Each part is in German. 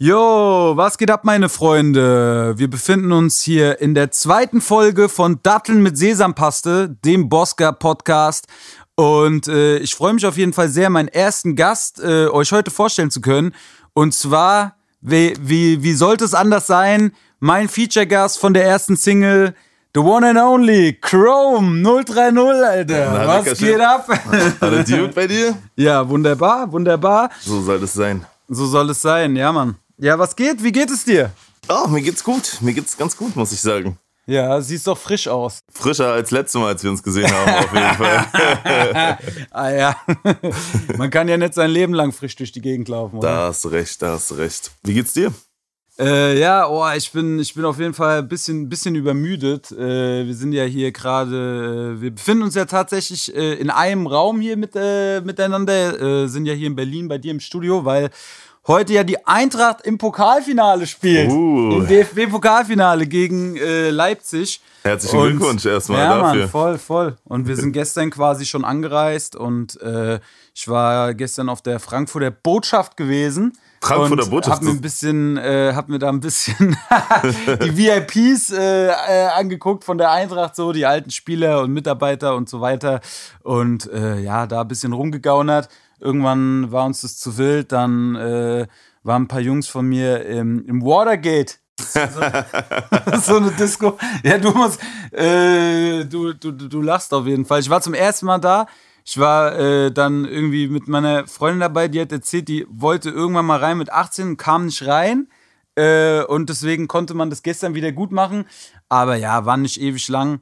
Jo, was geht ab, meine Freunde? Wir befinden uns hier in der zweiten Folge von Datteln mit Sesampaste, dem Bosca Podcast. Und äh, ich freue mich auf jeden Fall sehr, meinen ersten Gast äh, euch heute vorstellen zu können. Und zwar, wie, wie, wie sollte es anders sein? Mein Feature-Gast von der ersten Single, The One and Only, Chrome 030, Alter. Na, was geht ab? Alles gut bei dir? ja, wunderbar, wunderbar. So soll es sein. So soll es sein, ja, Mann. Ja, was geht? Wie geht es dir? Oh, mir geht's gut. Mir geht's ganz gut, muss ich sagen. Ja, siehst doch frisch aus. Frischer als letztes Mal, als wir uns gesehen haben, auf jeden Fall. Ah ja. Man kann ja nicht sein Leben lang frisch durch die Gegend laufen, oder? Da hast du recht, da hast du recht. Wie geht's dir? Äh, ja, oh, ich bin, ich bin auf jeden Fall ein bisschen, bisschen übermüdet. Äh, wir sind ja hier gerade, äh, wir befinden uns ja tatsächlich äh, in einem Raum hier mit, äh, miteinander, äh, sind ja hier in Berlin bei dir im Studio, weil heute ja die Eintracht im Pokalfinale spielt. Uh. Im DFB-Pokalfinale gegen äh, Leipzig. Herzlichen Und- Glückwunsch erstmal ja, dafür. Mann, voll, voll. Und wir sind gestern quasi schon angereist und äh, ich war gestern auf der Frankfurter Botschaft gewesen. Frankfurter Botschaft, Hab mir ein bisschen, äh, hab mir da ein bisschen die VIPs äh, äh, angeguckt von der Eintracht, so die alten Spieler und Mitarbeiter und so weiter. Und äh, ja, da ein bisschen rumgegaunert. Irgendwann war uns das zu wild. Dann äh, waren ein paar Jungs von mir im, im Watergate. so eine Disco. Ja, du musst, äh, du, du, du lachst auf jeden Fall. Ich war zum ersten Mal da. Ich war äh, dann irgendwie mit meiner Freundin dabei, die hat erzählt, die wollte irgendwann mal rein mit 18 und kam nicht rein. Äh, und deswegen konnte man das gestern wieder gut machen. Aber ja, war nicht ewig lang.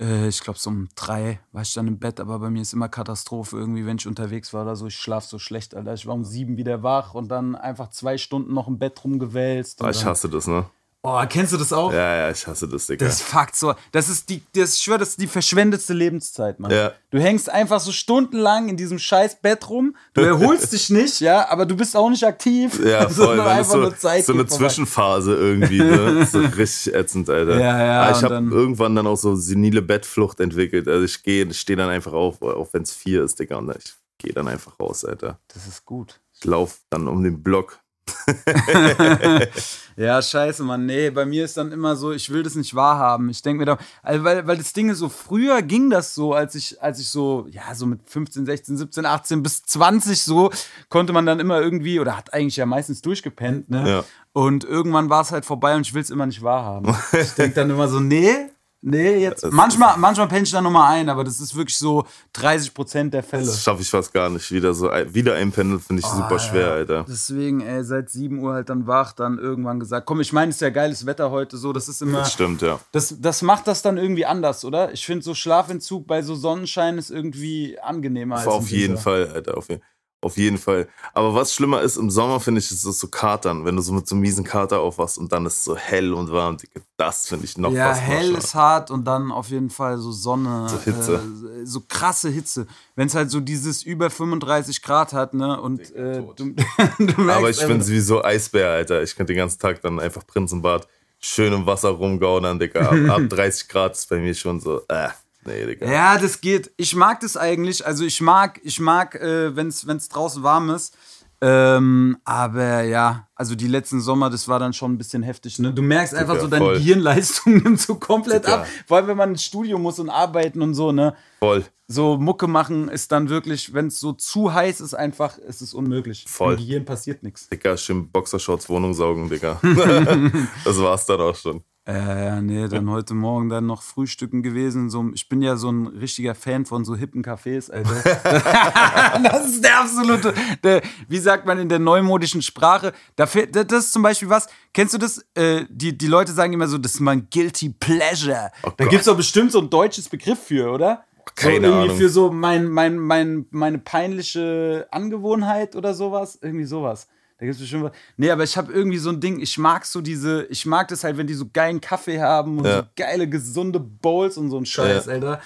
Äh, ich glaube, so um drei war ich dann im Bett, aber bei mir ist immer Katastrophe irgendwie, wenn ich unterwegs war oder so. Ich schlafe so schlecht, Alter. Ich war um sieben wieder wach und dann einfach zwei Stunden noch im Bett rumgewälzt. Ah, ich hasse das, ne? Oh, kennst du das auch? Ja, ja, ich hasse das, Digga. Das fuckt so. Das ist die, das, ich schwöre, das ist die verschwendete Lebenszeit, Mann. Ja. Du hängst einfach so stundenlang in diesem scheiß Bett rum. Du erholst dich nicht, ja, aber du bist auch nicht aktiv. ja, voll. Dann ist so, so eine geht vorbei. Zwischenphase irgendwie, ne? So richtig ätzend, Alter. Ja, ja, Aber ich habe irgendwann dann auch so senile Bettflucht entwickelt. Also ich gehe, ich stehe dann einfach auf, auch wenn es vier ist, Digga. Und ich gehe dann einfach raus, Alter. Das ist gut. Ich laufe dann um den Block. Ja, scheiße, Mann. Nee, bei mir ist dann immer so, ich will das nicht wahrhaben. Ich denke mir da, also weil, weil das Ding ist so, früher ging das so, als ich, als ich so, ja, so mit 15, 16, 17, 18 bis 20 so, konnte man dann immer irgendwie, oder hat eigentlich ja meistens durchgepennt, ne? Ja. Und irgendwann war es halt vorbei und ich will es immer nicht wahrhaben. Ich denke dann immer so, nee, nee, jetzt. Manchmal, manchmal penne ich da nochmal ein, aber das ist wirklich so 30 Prozent der Fälle. Das schaffe ich fast gar nicht. Wieder so ein- wieder einpendeln finde ich super schwer, Alter. Deswegen, ey, seit 7 Uhr halt dann wach, dann irgendwann gesagt, komm, ich meine, es ist ja geiles Wetter heute, so, das ist immer. Das stimmt, ja. Das, das macht das dann irgendwie anders, oder? Ich finde so Schlafentzug bei so Sonnenschein ist irgendwie angenehmer als Auf jeden. Fall, Alter. Auf, je- auf jeden Fall. Aber was schlimmer ist im Sommer, finde ich, ist es so Katern. Wenn du so mit so einem miesen Kater aufwachst und dann ist es so hell und warm. Digga, Das finde ich noch Ja, fast hell ist hart und dann auf jeden Fall so Sonne. So Hitze. Äh, so krasse Hitze. Wenn es halt so dieses über 35 Grad hat, ne? Und äh, du, du merkst Aber ich bin einfach- sowieso Eisbär, Alter. Ich könnte den ganzen Tag dann einfach Prinzenbad schön im Wasser rumgaunern, Digga. Ab, ab 30 Grad ist bei mir schon so, äh, nee, Digga. Ja, das geht. Ich mag das eigentlich. Also ich mag, ich mag, äh, wenn es draußen warm ist. Ähm, aber ja, also die letzten Sommer, das war dann schon ein bisschen heftig. Ne? Du merkst einfach Digga, so, deine voll. Gehirnleistung nimmt so komplett Digga. ab. Vor allem, wenn man ins Studio muss und arbeiten und so, ne? Voll. So Mucke machen ist dann wirklich, wenn es so zu heiß ist, einfach, ist es unmöglich. Voll. Im Gehirn passiert nichts. Digga, schön Boxershorts Wohnung saugen, Digga. das war's dann auch schon. Äh, ja, nee, dann heute Morgen dann noch frühstücken gewesen. So, ich bin ja so ein richtiger Fan von so hippen Cafés, Alter. das ist der absolute, der, wie sagt man in der neumodischen Sprache? Da, fehlt- das ist zum Beispiel was, kennst du das? Äh, die, die Leute sagen immer so, das ist mein Guilty Pleasure. da Oh Gott. gibt es doch bestimmt so ein deutsches Begriff für, oder? Keine so irgendwie Ahnung. für so mein, mein, mein, meine peinliche Angewohnheit oder sowas. Irgendwie sowas. Da gibt es bestimmt was. Nee, aber ich habe irgendwie so ein Ding, ich mag so diese, ich mag das halt, wenn die so geilen Kaffee haben und Ja. so geile, gesunde Bowls und so ein Scheiß, Ja. Alter.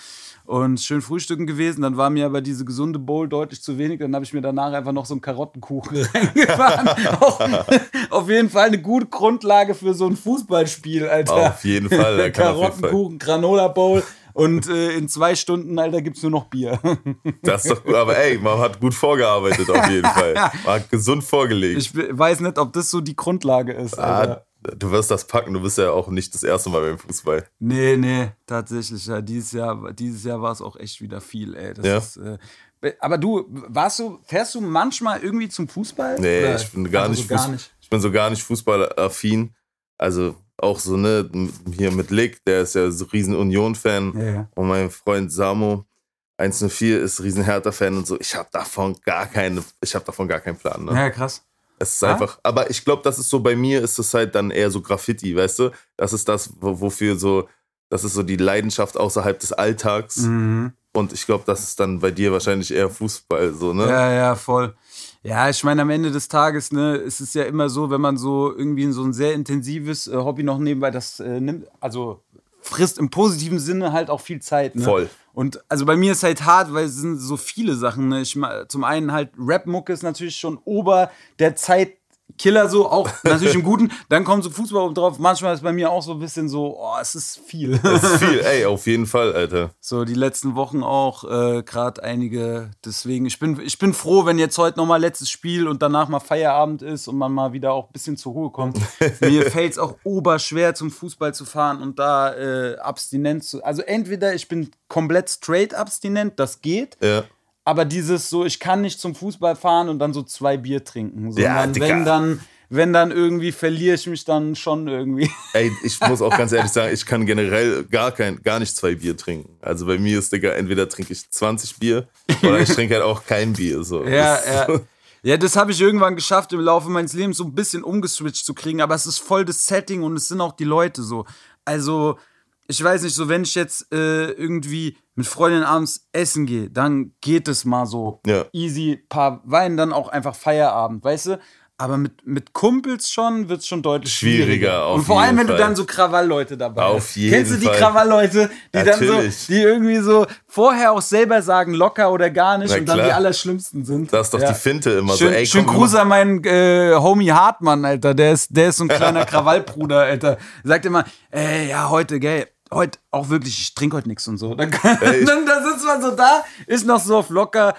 Und schön frühstücken gewesen. Dann war mir aber diese gesunde Bowl deutlich zu wenig. Dann habe ich mir danach einfach noch so einen Karottenkuchen reingefahren. Auf jeden Fall eine gute Grundlage für so ein Fußballspiel, Alter. Auf jeden Fall, da kann auf jeden Fall. Karottenkuchen, Granola Bowl und äh, in zwei Stunden, Alter, gibt's nur noch Bier. Das ist doch gut, aber ey, man hat gut vorgearbeitet auf jeden Fall. Man hat gesund vorgelegt. Ich weiß nicht, ob das so die Grundlage ist. Alter. Ah, du wirst das packen, du bist ja auch nicht das erste Mal beim Fußball. Nee, nee, tatsächlich. Ja, dieses Jahr, dieses Jahr war es auch echt wieder viel, ey. Das Ja. ist, äh, aber du, warst du, fährst du manchmal irgendwie zum Fußball? Nee, Oder? ich bin gar, Also nicht so gar nicht. Ich bin so gar nicht fußballaffin. Also auch so, ne, hier mit Lick, der ist ja so riesen Union-Fan. Ja. Und mein Freund Samo, 104, ist riesen Hertha-Fan und so. Ich habe davon gar keine, ich habe davon gar keinen Plan. Ne? ja, krass. Es ist Ja? einfach, aber ich glaube, das ist so bei mir, ist es halt dann eher so Graffiti, weißt du? Das ist das, wo- wofür so, das ist so die Leidenschaft außerhalb des Alltags. Mhm. Und ich glaube, das ist dann bei dir wahrscheinlich eher Fußball, so, ne? Ja, ja, voll. Ja, ich meine, am Ende des Tages, ne, ist es ja immer so, wenn man so irgendwie so ein sehr intensives äh, Hobby noch nebenbei das äh, nimmt, also frisst im positiven Sinne halt auch viel Zeit. Ne? Voll. Und also bei mir ist halt hart, weil es sind so viele Sachen. Ne? Ich, zum einen halt Rap-Mucke ist natürlich schon ober der Zeitkiller so, auch natürlich im Guten. Dann kommt so Fußball drauf. Manchmal ist bei mir auch so ein bisschen so, oh, es ist viel. Das ist viel, ey, auf jeden Fall, Alter. So die letzten Wochen auch äh, gerade einige. Deswegen, ich bin, ich bin froh, wenn jetzt heute nochmal letztes Spiel und danach mal Feierabend ist und man mal wieder auch ein bisschen zur Ruhe kommt. Mir fällt es auch oberschwer, zum Fußball zu fahren und da äh, abstinent zu. Also entweder ich bin komplett straight abstinent, das geht. Ja. Aber dieses so, ich kann nicht zum Fußball fahren und dann so zwei Bier trinken. Ja, Sondern Dicker. wenn dann, wenn dann irgendwie verliere ich mich dann schon irgendwie. Ey, ich muss auch ganz ehrlich sagen, ich kann generell gar kein, gar nicht zwei Bier trinken. Also bei mir ist, Digga, entweder trinke ich 20 Bier oder ich trinke halt auch kein Bier. So. Ja, Das- ja. Ja, das habe ich irgendwann geschafft, im Laufe meines Lebens so ein bisschen umgeswitcht zu kriegen, aber es ist voll das Setting und es sind auch die Leute so. Also, ich weiß nicht, so wenn ich jetzt äh, irgendwie mit Freundinnen abends essen gehe, dann geht es mal so Ja. easy, paar Wein, dann auch einfach Feierabend, weißt du? Aber mit, mit Kumpels schon wird es schon deutlich Schwieriger, schwieriger. Und vor allem, wenn du Fall. dann so Krawallleute dabei Auf hast. jeden Kennst du die Fall. Krawallleute, die dann so, Natürlich. die irgendwie so vorher auch selber sagen, locker oder gar nicht Na und dann die klar. Allerschlimmsten sind? Das ist doch Ja. die Finte immer Schön, so. Ey, schön Gruß an meinen äh, Homie Hartmann, Alter. Der ist, der ist so ein kleiner Krawallbruder, Alter. Sagt immer, ey, ja, heute, gell, heute auch wirklich, ich trinke heute nichts und so. Dann, dann da sitzt man so da, ist noch so auf locker.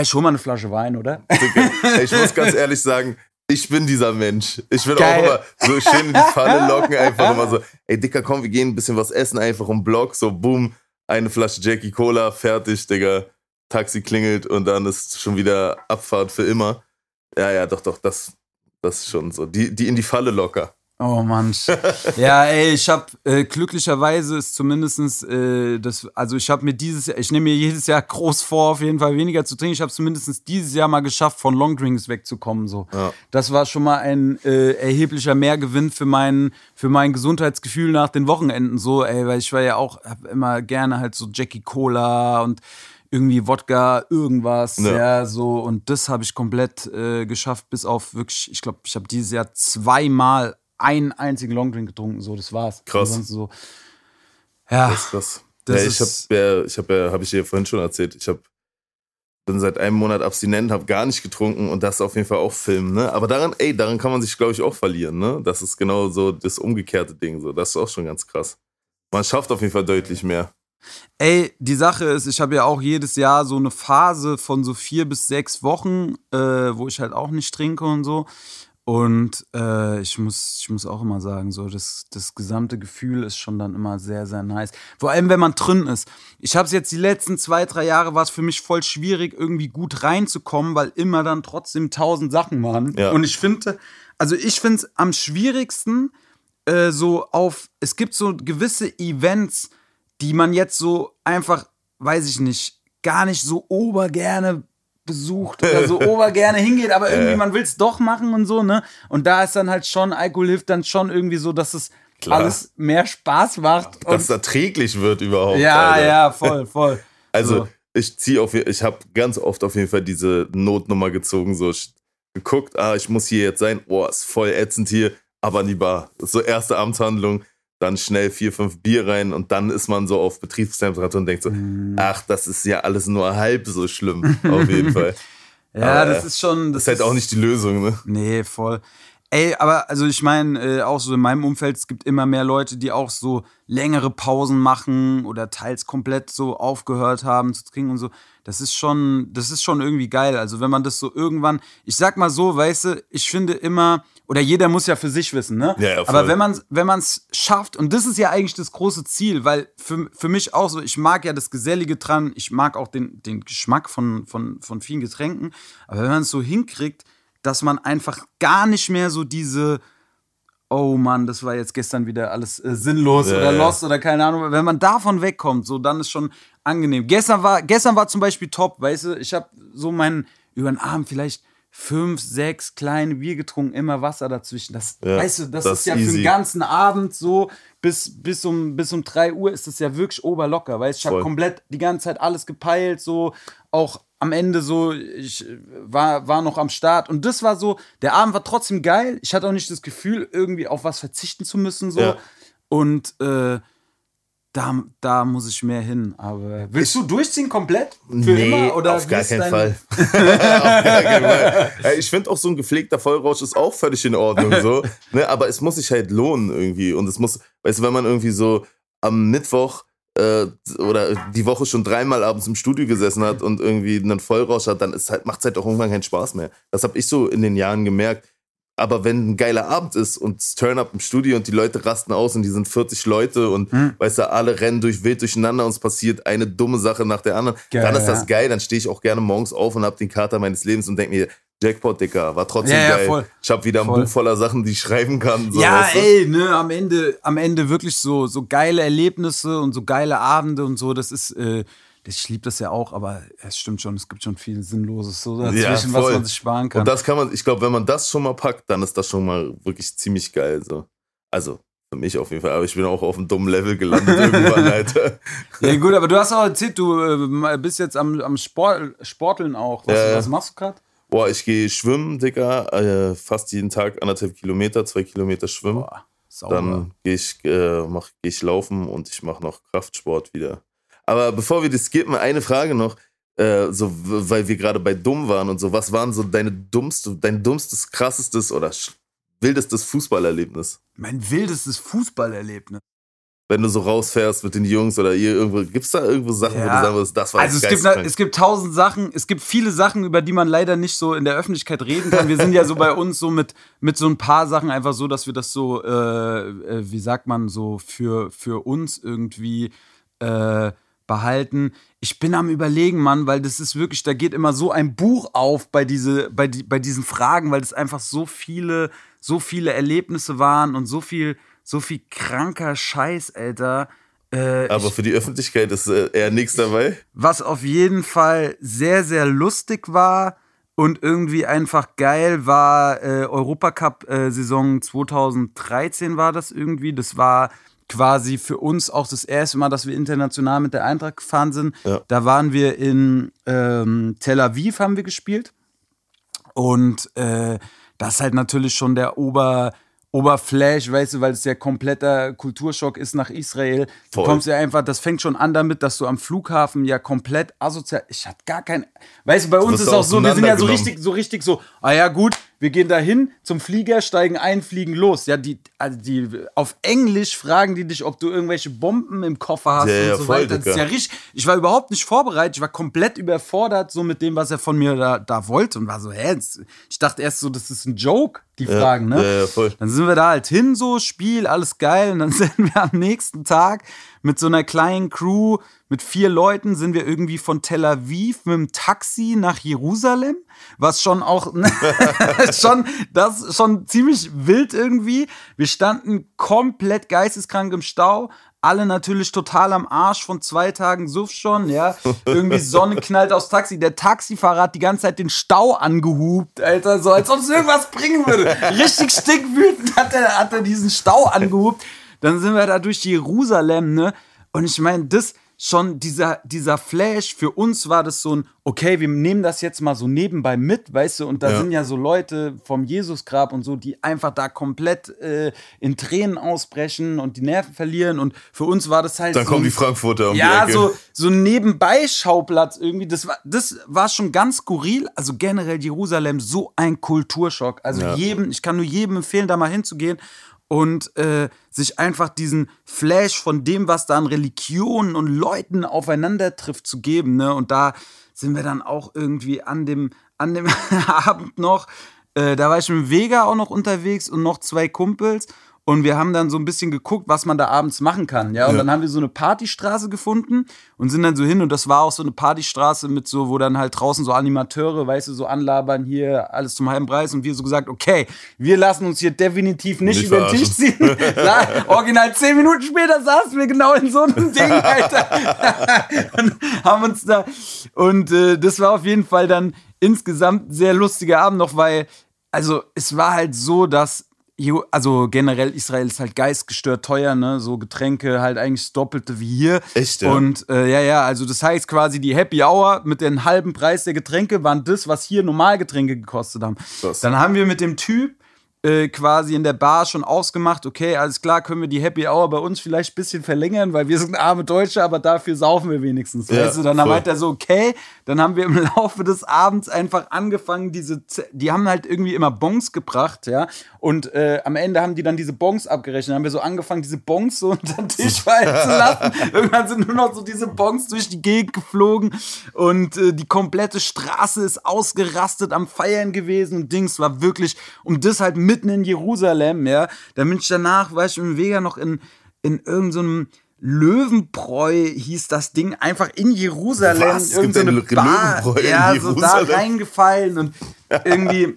Ich hol mal eine Flasche Wein, oder? Digga, ich muss ganz ehrlich sagen, ich bin dieser Mensch. Ich will Geil. auch immer so schön in die Falle locken, einfach immer so, ey Dicker, komm, wir gehen ein bisschen was essen, einfach um Block, so boom, eine Flasche Jackie Cola, fertig, Digga. Taxi klingelt und dann ist schon wieder Abfahrt für immer. Ja, ja, doch, doch, das, das ist schon so. Die, die in die Falle locker. Oh Mann. Ja, ey, ich hab äh, glücklicherweise ist zumindestens äh, das, also ich habe mir dieses Jahr, ich nehme mir jedes Jahr groß vor, auf jeden Fall weniger zu trinken. Ich habe zumindest dieses Jahr mal geschafft, von Longdrinks wegzukommen. So. Ja. Das war schon mal ein äh, erheblicher Mehrgewinn für mein, für mein Gesundheitsgefühl nach den Wochenenden. So, ey, weil ich war ja auch, hab immer gerne halt so Jackie Cola und irgendwie Wodka, irgendwas, Ja. ja, so. Und das habe ich komplett äh, geschafft, bis auf wirklich, ich glaube, ich habe dieses Jahr zweimal einen einzigen Longdrink getrunken, so, das war's. Krass. Ansonsten so. Ja, Das ist krass. Das ja, ich habe ja, ich habe ja, habe ich dir vorhin schon erzählt, ich habe bin seit einem Monat abstinent, habe gar nicht getrunken und das auf jeden Fall auch Film, ne? Aber daran, ey, daran kann man sich, glaube ich, auch verlieren, ne? Das ist genau so das umgekehrte Ding, so. Das ist auch schon ganz krass. Man schafft auf jeden Fall deutlich mehr. Ey, die Sache ist, ich habe ja auch jedes Jahr so eine Phase von so vier bis sechs Wochen, äh, wo ich halt auch nicht trinke und so. Und äh, ich, muss, ich muss auch immer sagen, so das, das gesamte Gefühl ist schon dann immer sehr, sehr nice. Vor allem, wenn man drin ist. Ich habe es jetzt die letzten zwei, drei Jahre, war es für mich voll schwierig, irgendwie gut reinzukommen, weil immer dann trotzdem tausend Sachen waren. Ja. Und ich finde, also ich finde es am schwierigsten, äh, so auf, es gibt so gewisse Events, die man jetzt so einfach, weiß ich nicht, gar nicht so obergerne besucht oder so obergerne hingeht, aber irgendwie man will es doch machen und so, ne? Und da ist dann halt schon, Alkohol hilft dann schon irgendwie so, dass es Klar. alles mehr Spaß macht. Dass es erträglich wird überhaupt. ja, Alter. ja, voll, voll. Also So. ich ziehe auf ich habe ganz oft auf jeden Fall diese Notnummer gezogen, so geguckt, ah, ich muss hier jetzt sein, boah, ist voll ätzend hier, aber in die Bar. So erste Amtshandlung, dann schnell vier, fünf Bier rein und dann ist man so auf Betriebstemperatur und denkt so, Mhm. ach, das ist ja alles nur halb so schlimm, auf jeden Fall. Ja, Aber, das ist schon. Das ist halt auch nicht die Lösung, ne? Nee, voll. Ey, aber also ich meine, äh, auch so in meinem Umfeld, es gibt immer mehr Leute, die auch so längere Pausen machen oder teils komplett so aufgehört haben zu trinken und so. Das ist schon, das ist schon irgendwie geil. Also wenn man das so irgendwann, ich sag mal so, weißt du, ich finde immer, oder jeder muss ja für sich wissen, ne? Ja, ja, aber wenn man wenn man es schafft, und das ist ja eigentlich das große Ziel, weil für, für mich auch so, ich mag ja das Gesellige dran, ich mag auch den, den Geschmack von, von, von vielen Getränken, aber wenn man es so hinkriegt, dass man einfach gar nicht mehr so diese, oh Mann, das war jetzt gestern wieder alles äh, sinnlos Ja, oder lost oder keine Ahnung, wenn man davon wegkommt, so dann ist schon angenehm. Gestern war, gestern war zum Beispiel top, weißt du, ich habe so meinen, über den Abend vielleicht fünf, sechs kleine Bier getrunken, immer Wasser dazwischen. Das, Ja, weißt du, das, das ist ja ist für den easy. ganzen Abend so, bis, bis, um, bis um 3 Uhr ist das ja wirklich oberlocker, weißt du, ich habe komplett die ganze Zeit alles gepeilt, so, auch am Ende so, ich äh, war, war noch am Start und das war so, der Abend war trotzdem geil, ich hatte auch nicht das Gefühl, irgendwie auf was verzichten zu müssen, so, Ja. und äh, da, da muss ich mehr hin. Aber willst du durchziehen komplett? Für immer? Oder auf gar keinen Fall. auf gar keinen Fall. Ich finde auch so ein gepflegter Vollrausch ist auch völlig in Ordnung so. Ne? Aber es muss sich halt lohnen irgendwie. Und es muss, weißt du, wenn man irgendwie so am Mittwoch äh, oder die Woche schon dreimal abends im Studio gesessen hat und irgendwie einen Vollrausch hat, dann ist halt, macht es halt auch irgendwann keinen Spaß mehr. Das habe ich so in den Jahren gemerkt. Aber wenn ein geiler Abend ist und es Turn-up im Studio und die Leute rasten aus und die sind 40 Leute und Hm. weißt du, alle rennen durch wild durcheinander und es passiert eine dumme Sache nach der anderen, Geil, dann ist das ja. geil. Dann stehe ich auch gerne morgens auf und hab den Kater meines Lebens und denke mir, Jackpot, Dicker, war trotzdem Ja, ja, geil. voll. Ich habe wieder ein Voll. Buch voller Sachen, die ich schreiben kann. So, ja, weißt du? ey, ne, am Ende, am Ende wirklich so, so geile Erlebnisse und so geile Abende und so, das ist, äh, ich liebe das ja auch, aber es stimmt schon, es gibt schon viel Sinnloses so dazwischen, Ja, was man sich sparen kann. Und das kann man, ich glaube, wenn man das schon mal packt, dann ist das schon mal wirklich ziemlich geil. So. Also, für mich auf jeden Fall. Aber ich bin auch auf einem dummen Level gelandet irgendwann, Alter. ja, gut, aber du hast auch erzählt, du äh, bist jetzt am, am Sport, Sporteln auch. Was, ja. was machst du gerade? Boah, ich gehe schwimmen, Dicker. Äh, fast jeden Tag anderthalb Kilometer, zwei Kilometer schwimmen. Boah, sauber. Dann gehe ich, äh, mach, geh ich laufen und ich mache noch Kraftsport wieder. Aber bevor wir das skippen, eine Frage noch. Äh, so, weil wir gerade bei dumm waren und so, was waren so deine dummste, dein dummstes, krassestes oder wildestes Fußballerlebnis? mein wildestes Fußballerlebnis. Wenn du so rausfährst mit den Jungs oder ihr irgendwo, gibt's da irgendwo Sachen, wo Ja. du sagen würdest, das war Also es gibt, es gibt tausend Sachen, es gibt viele Sachen, über die man leider nicht so in der Öffentlichkeit reden kann. Wir sind ja so bei uns so mit, mit so ein paar Sachen einfach so, dass wir das so, äh, äh, wie sagt man, so für, für uns irgendwie äh, behalten. Ich bin am überlegen, Mann, weil das ist wirklich, da geht immer so ein Buch auf bei, diese, bei, die, bei diesen Fragen, weil das einfach so viele, so viele Erlebnisse waren und so viel, so viel kranker Scheiß, Alter. Äh, Aber für die Öffentlichkeit ist äh, eher nichts dabei. was auf jeden Fall sehr, sehr lustig war und irgendwie einfach geil war, äh, Europacup-Saison 2013 war das irgendwie. Das war quasi für uns auch das erste Mal, dass wir international mit der Eintracht gefahren sind. Ja. Da waren wir in ähm, Tel Aviv, haben wir gespielt. Und äh, das ist halt natürlich schon der Ober, Oberflash, weißt du, weil es ja kompletter Kulturschock ist nach Israel. Du Voll. kommst ja einfach, das fängt schon an damit, dass du am Flughafen ja komplett asozial. Ich hatte gar kein. Weißt du, bei uns ist auch so, wir sind ja so richtig, so richtig so, ah ja, gut, wir gehen da hin zum Flieger, steigen ein, fliegen los. Ja, die, also die auf Englisch fragen die dich, ob du irgendwelche Bomben im Koffer hast Ja, und ja, so weiter. Das ist ja richtig. Ich war überhaupt nicht vorbereitet, ich war komplett überfordert, so mit dem, was er von mir da, da wollte und war so, hä? Ich dachte erst so, das ist ein Joke, die Fragen, ne? Ja, ja, voll. Dann sind wir da halt hin, so, Spiel, alles geil. Und dann sind wir am nächsten Tag mit so einer kleinen Crew, mit vier Leuten, sind wir irgendwie von Tel Aviv mit dem Taxi nach Jerusalem. Was schon auch, schon, das schon ziemlich wild irgendwie. Wir standen komplett geisteskrank im Stau. Alle natürlich total am Arsch von zwei Tagen Suff schon, ja. Irgendwie Sonne knallt aufs Taxi. Der Taxifahrer hat die ganze Zeit den Stau angehupt, Alter, so als ob es irgendwas bringen würde. Richtig stickwütend hat er, hat er diesen Stau angehupt. Dann sind wir da durch Jerusalem, ne? Und ich meine, das, schon dieser, dieser Flash, für uns war das so ein, okay, wir nehmen das jetzt mal so nebenbei mit, weißt du, und da ja. sind ja so Leute vom Jesusgrab und so, die einfach da komplett äh, in Tränen ausbrechen und die Nerven verlieren und für uns war das halt Dann so kommen die Frankfurter um Ja, die so, so ein Nebenbei-Schauplatz irgendwie, das war, das war schon ganz skurril, also generell Jerusalem, so ein Kulturschock, also ja. jedem, ich kann nur jedem empfehlen, da mal hinzugehen und äh, sich einfach diesen Flash von dem, was da an Religionen und Leuten aufeinander trifft, zu geben. Ne? Und da sind wir dann auch irgendwie an dem, an dem Abend noch, äh, da war ich mit Vega auch noch unterwegs und noch zwei Kumpels. Und wir haben dann so ein bisschen geguckt, was man da abends machen kann. Ja, und ja. dann haben wir so eine Partystraße gefunden und sind dann so hin. Und das war auch so eine Partystraße mit so, wo dann halt draußen so Animateure, weißt du, so anlabern hier alles zum halben Preis. Und wir so gesagt, okay, wir lassen uns hier definitiv nicht, nicht über den Tisch ziehen. Original zehn Minuten später saßen wir genau in so einem Ding, Alter. und haben uns da. Und äh, das war auf jeden Fall dann insgesamt ein sehr lustiger Abend noch, weil, also es war halt so, dass also generell Israel ist halt geistgestört teuer, ne? So Getränke halt eigentlich das Doppelte wie hier. Echt, ja? Und äh, ja, ja, also das heißt quasi die Happy Hour mit dem halben Preis der Getränke waren das, was hier Normalgetränke gekostet haben. Krass. Dann haben wir mit dem Typ äh, quasi in der Bar schon ausgemacht, okay, alles klar, können wir die Happy Hour bei uns vielleicht ein bisschen verlängern, weil wir sind arme Deutsche, aber dafür saufen wir wenigstens. Ja, weißt du, dann meint er so, okay, dann haben wir im Laufe des Abends einfach angefangen, diese, die haben halt irgendwie immer Bons gebracht, ja, und äh, am Ende haben die dann diese Bons abgerechnet. Dann haben wir so angefangen, diese Bons so unter den Tisch fallen zu lassen. Irgendwann sind nur noch so diese Bons durch die Gegend geflogen und äh, die komplette Straße ist ausgerastet am Feiern gewesen und Dings war wirklich, um das halt mit mitten in Jerusalem, ja. Da bin ich danach, weißt du, im Vega noch in, in irgendeinem so Löwenbräu hieß das Ding, einfach in Jerusalem. Was? Irgendeine so Bar, ja, so da reingefallen und irgendwie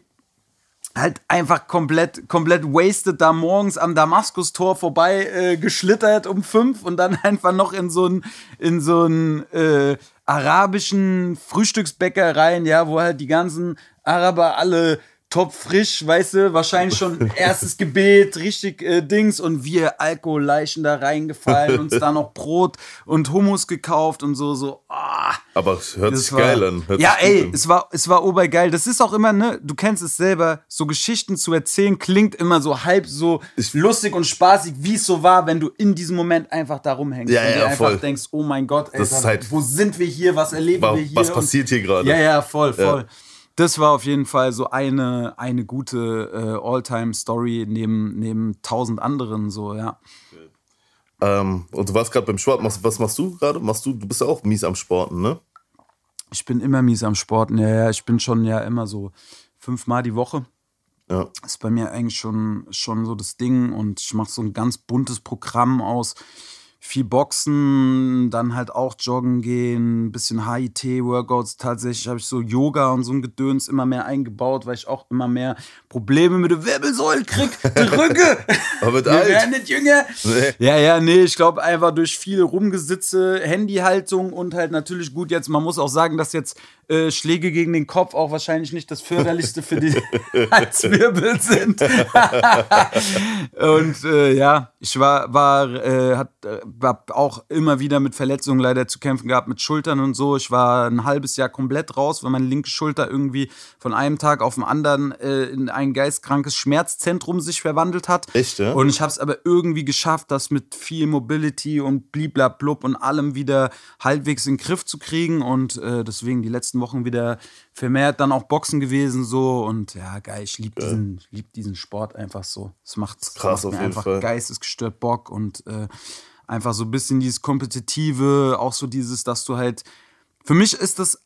halt einfach komplett, komplett wasted da morgens am Damaskustor vorbei äh, geschlittert um fünf und dann einfach noch in so ein, in so ein äh, arabischen Frühstücksbäcker rein, ja, wo halt die ganzen Araber alle top frisch, weißt du, wahrscheinlich schon erstes Gebet, richtig äh, Dings und wir Alkoholleichen da reingefallen, uns da noch Brot und Hummus gekauft und so, so, ah. Aber es hört sich war, geil an. Hört ja, ey, es war, es war obergeil. Das ist auch immer, ne, du kennst es selber, so Geschichten zu erzählen klingt immer so halb so ich, lustig und spaßig, wie es so war, wenn du in diesem Moment einfach da rumhängst ja, und dir ja, einfach voll. denkst, oh mein Gott, ey, halt, wo sind wir hier, was erleben war, wir hier? Was passiert hier gerade? Ja, ja, voll, voll. Ja das war auf jeden Fall so eine, eine gute äh, All-Time-Story neben, neben tausend anderen, so, ja. Ähm, und du warst gerade beim Sport. Was machst du gerade? Machst du, du bist ja auch mies am Sporten, ne? Ich bin immer mies am Sporten, ja, ja. Ich bin schon ja immer so fünfmal die Woche. Ja. Ist bei mir eigentlich schon, schon so das Ding und ich mache so ein ganz buntes Programm aus viel Boxen, dann halt auch joggen gehen, ein bisschen HIT-Workouts. Tatsächlich habe ich so Yoga und so ein Gedöns immer mehr eingebaut, weil ich auch immer mehr Probleme mit der Wirbelsäule krieg. Drücke! Aber mit Wir alt. werden nicht jünger. Nee. Ja, ja, nee, ich glaube einfach durch viel Rumgesitze, Handyhaltung und halt natürlich gut jetzt, man muss auch sagen, dass jetzt äh, Schläge gegen den Kopf auch wahrscheinlich nicht das förderlichste für die Halswirbel sind. und äh, ja, ich war, war, äh, hat, äh, war auch immer wieder mit Verletzungen leider zu kämpfen gehabt, mit Schultern und so. Ich war ein halbes Jahr komplett raus, weil meine linke Schulter irgendwie von einem Tag auf den anderen äh, in ein geistkrankes Schmerzzentrum sich verwandelt hat. Echt, ja? Und ich habe es aber irgendwie geschafft, das mit viel Mobility und bliblablub und allem wieder halbwegs in den Griff zu kriegen. Und äh, deswegen die letzten letzten Wochen wieder vermehrt dann auch Boxen gewesen so und ja, geil, ich liebe diesen, lieb diesen Sport einfach so. Es macht, Krass, macht mir einfach Fall. geistesgestört Bock und äh, einfach so ein bisschen dieses Kompetitive, auch so dieses, dass du halt, für mich ist das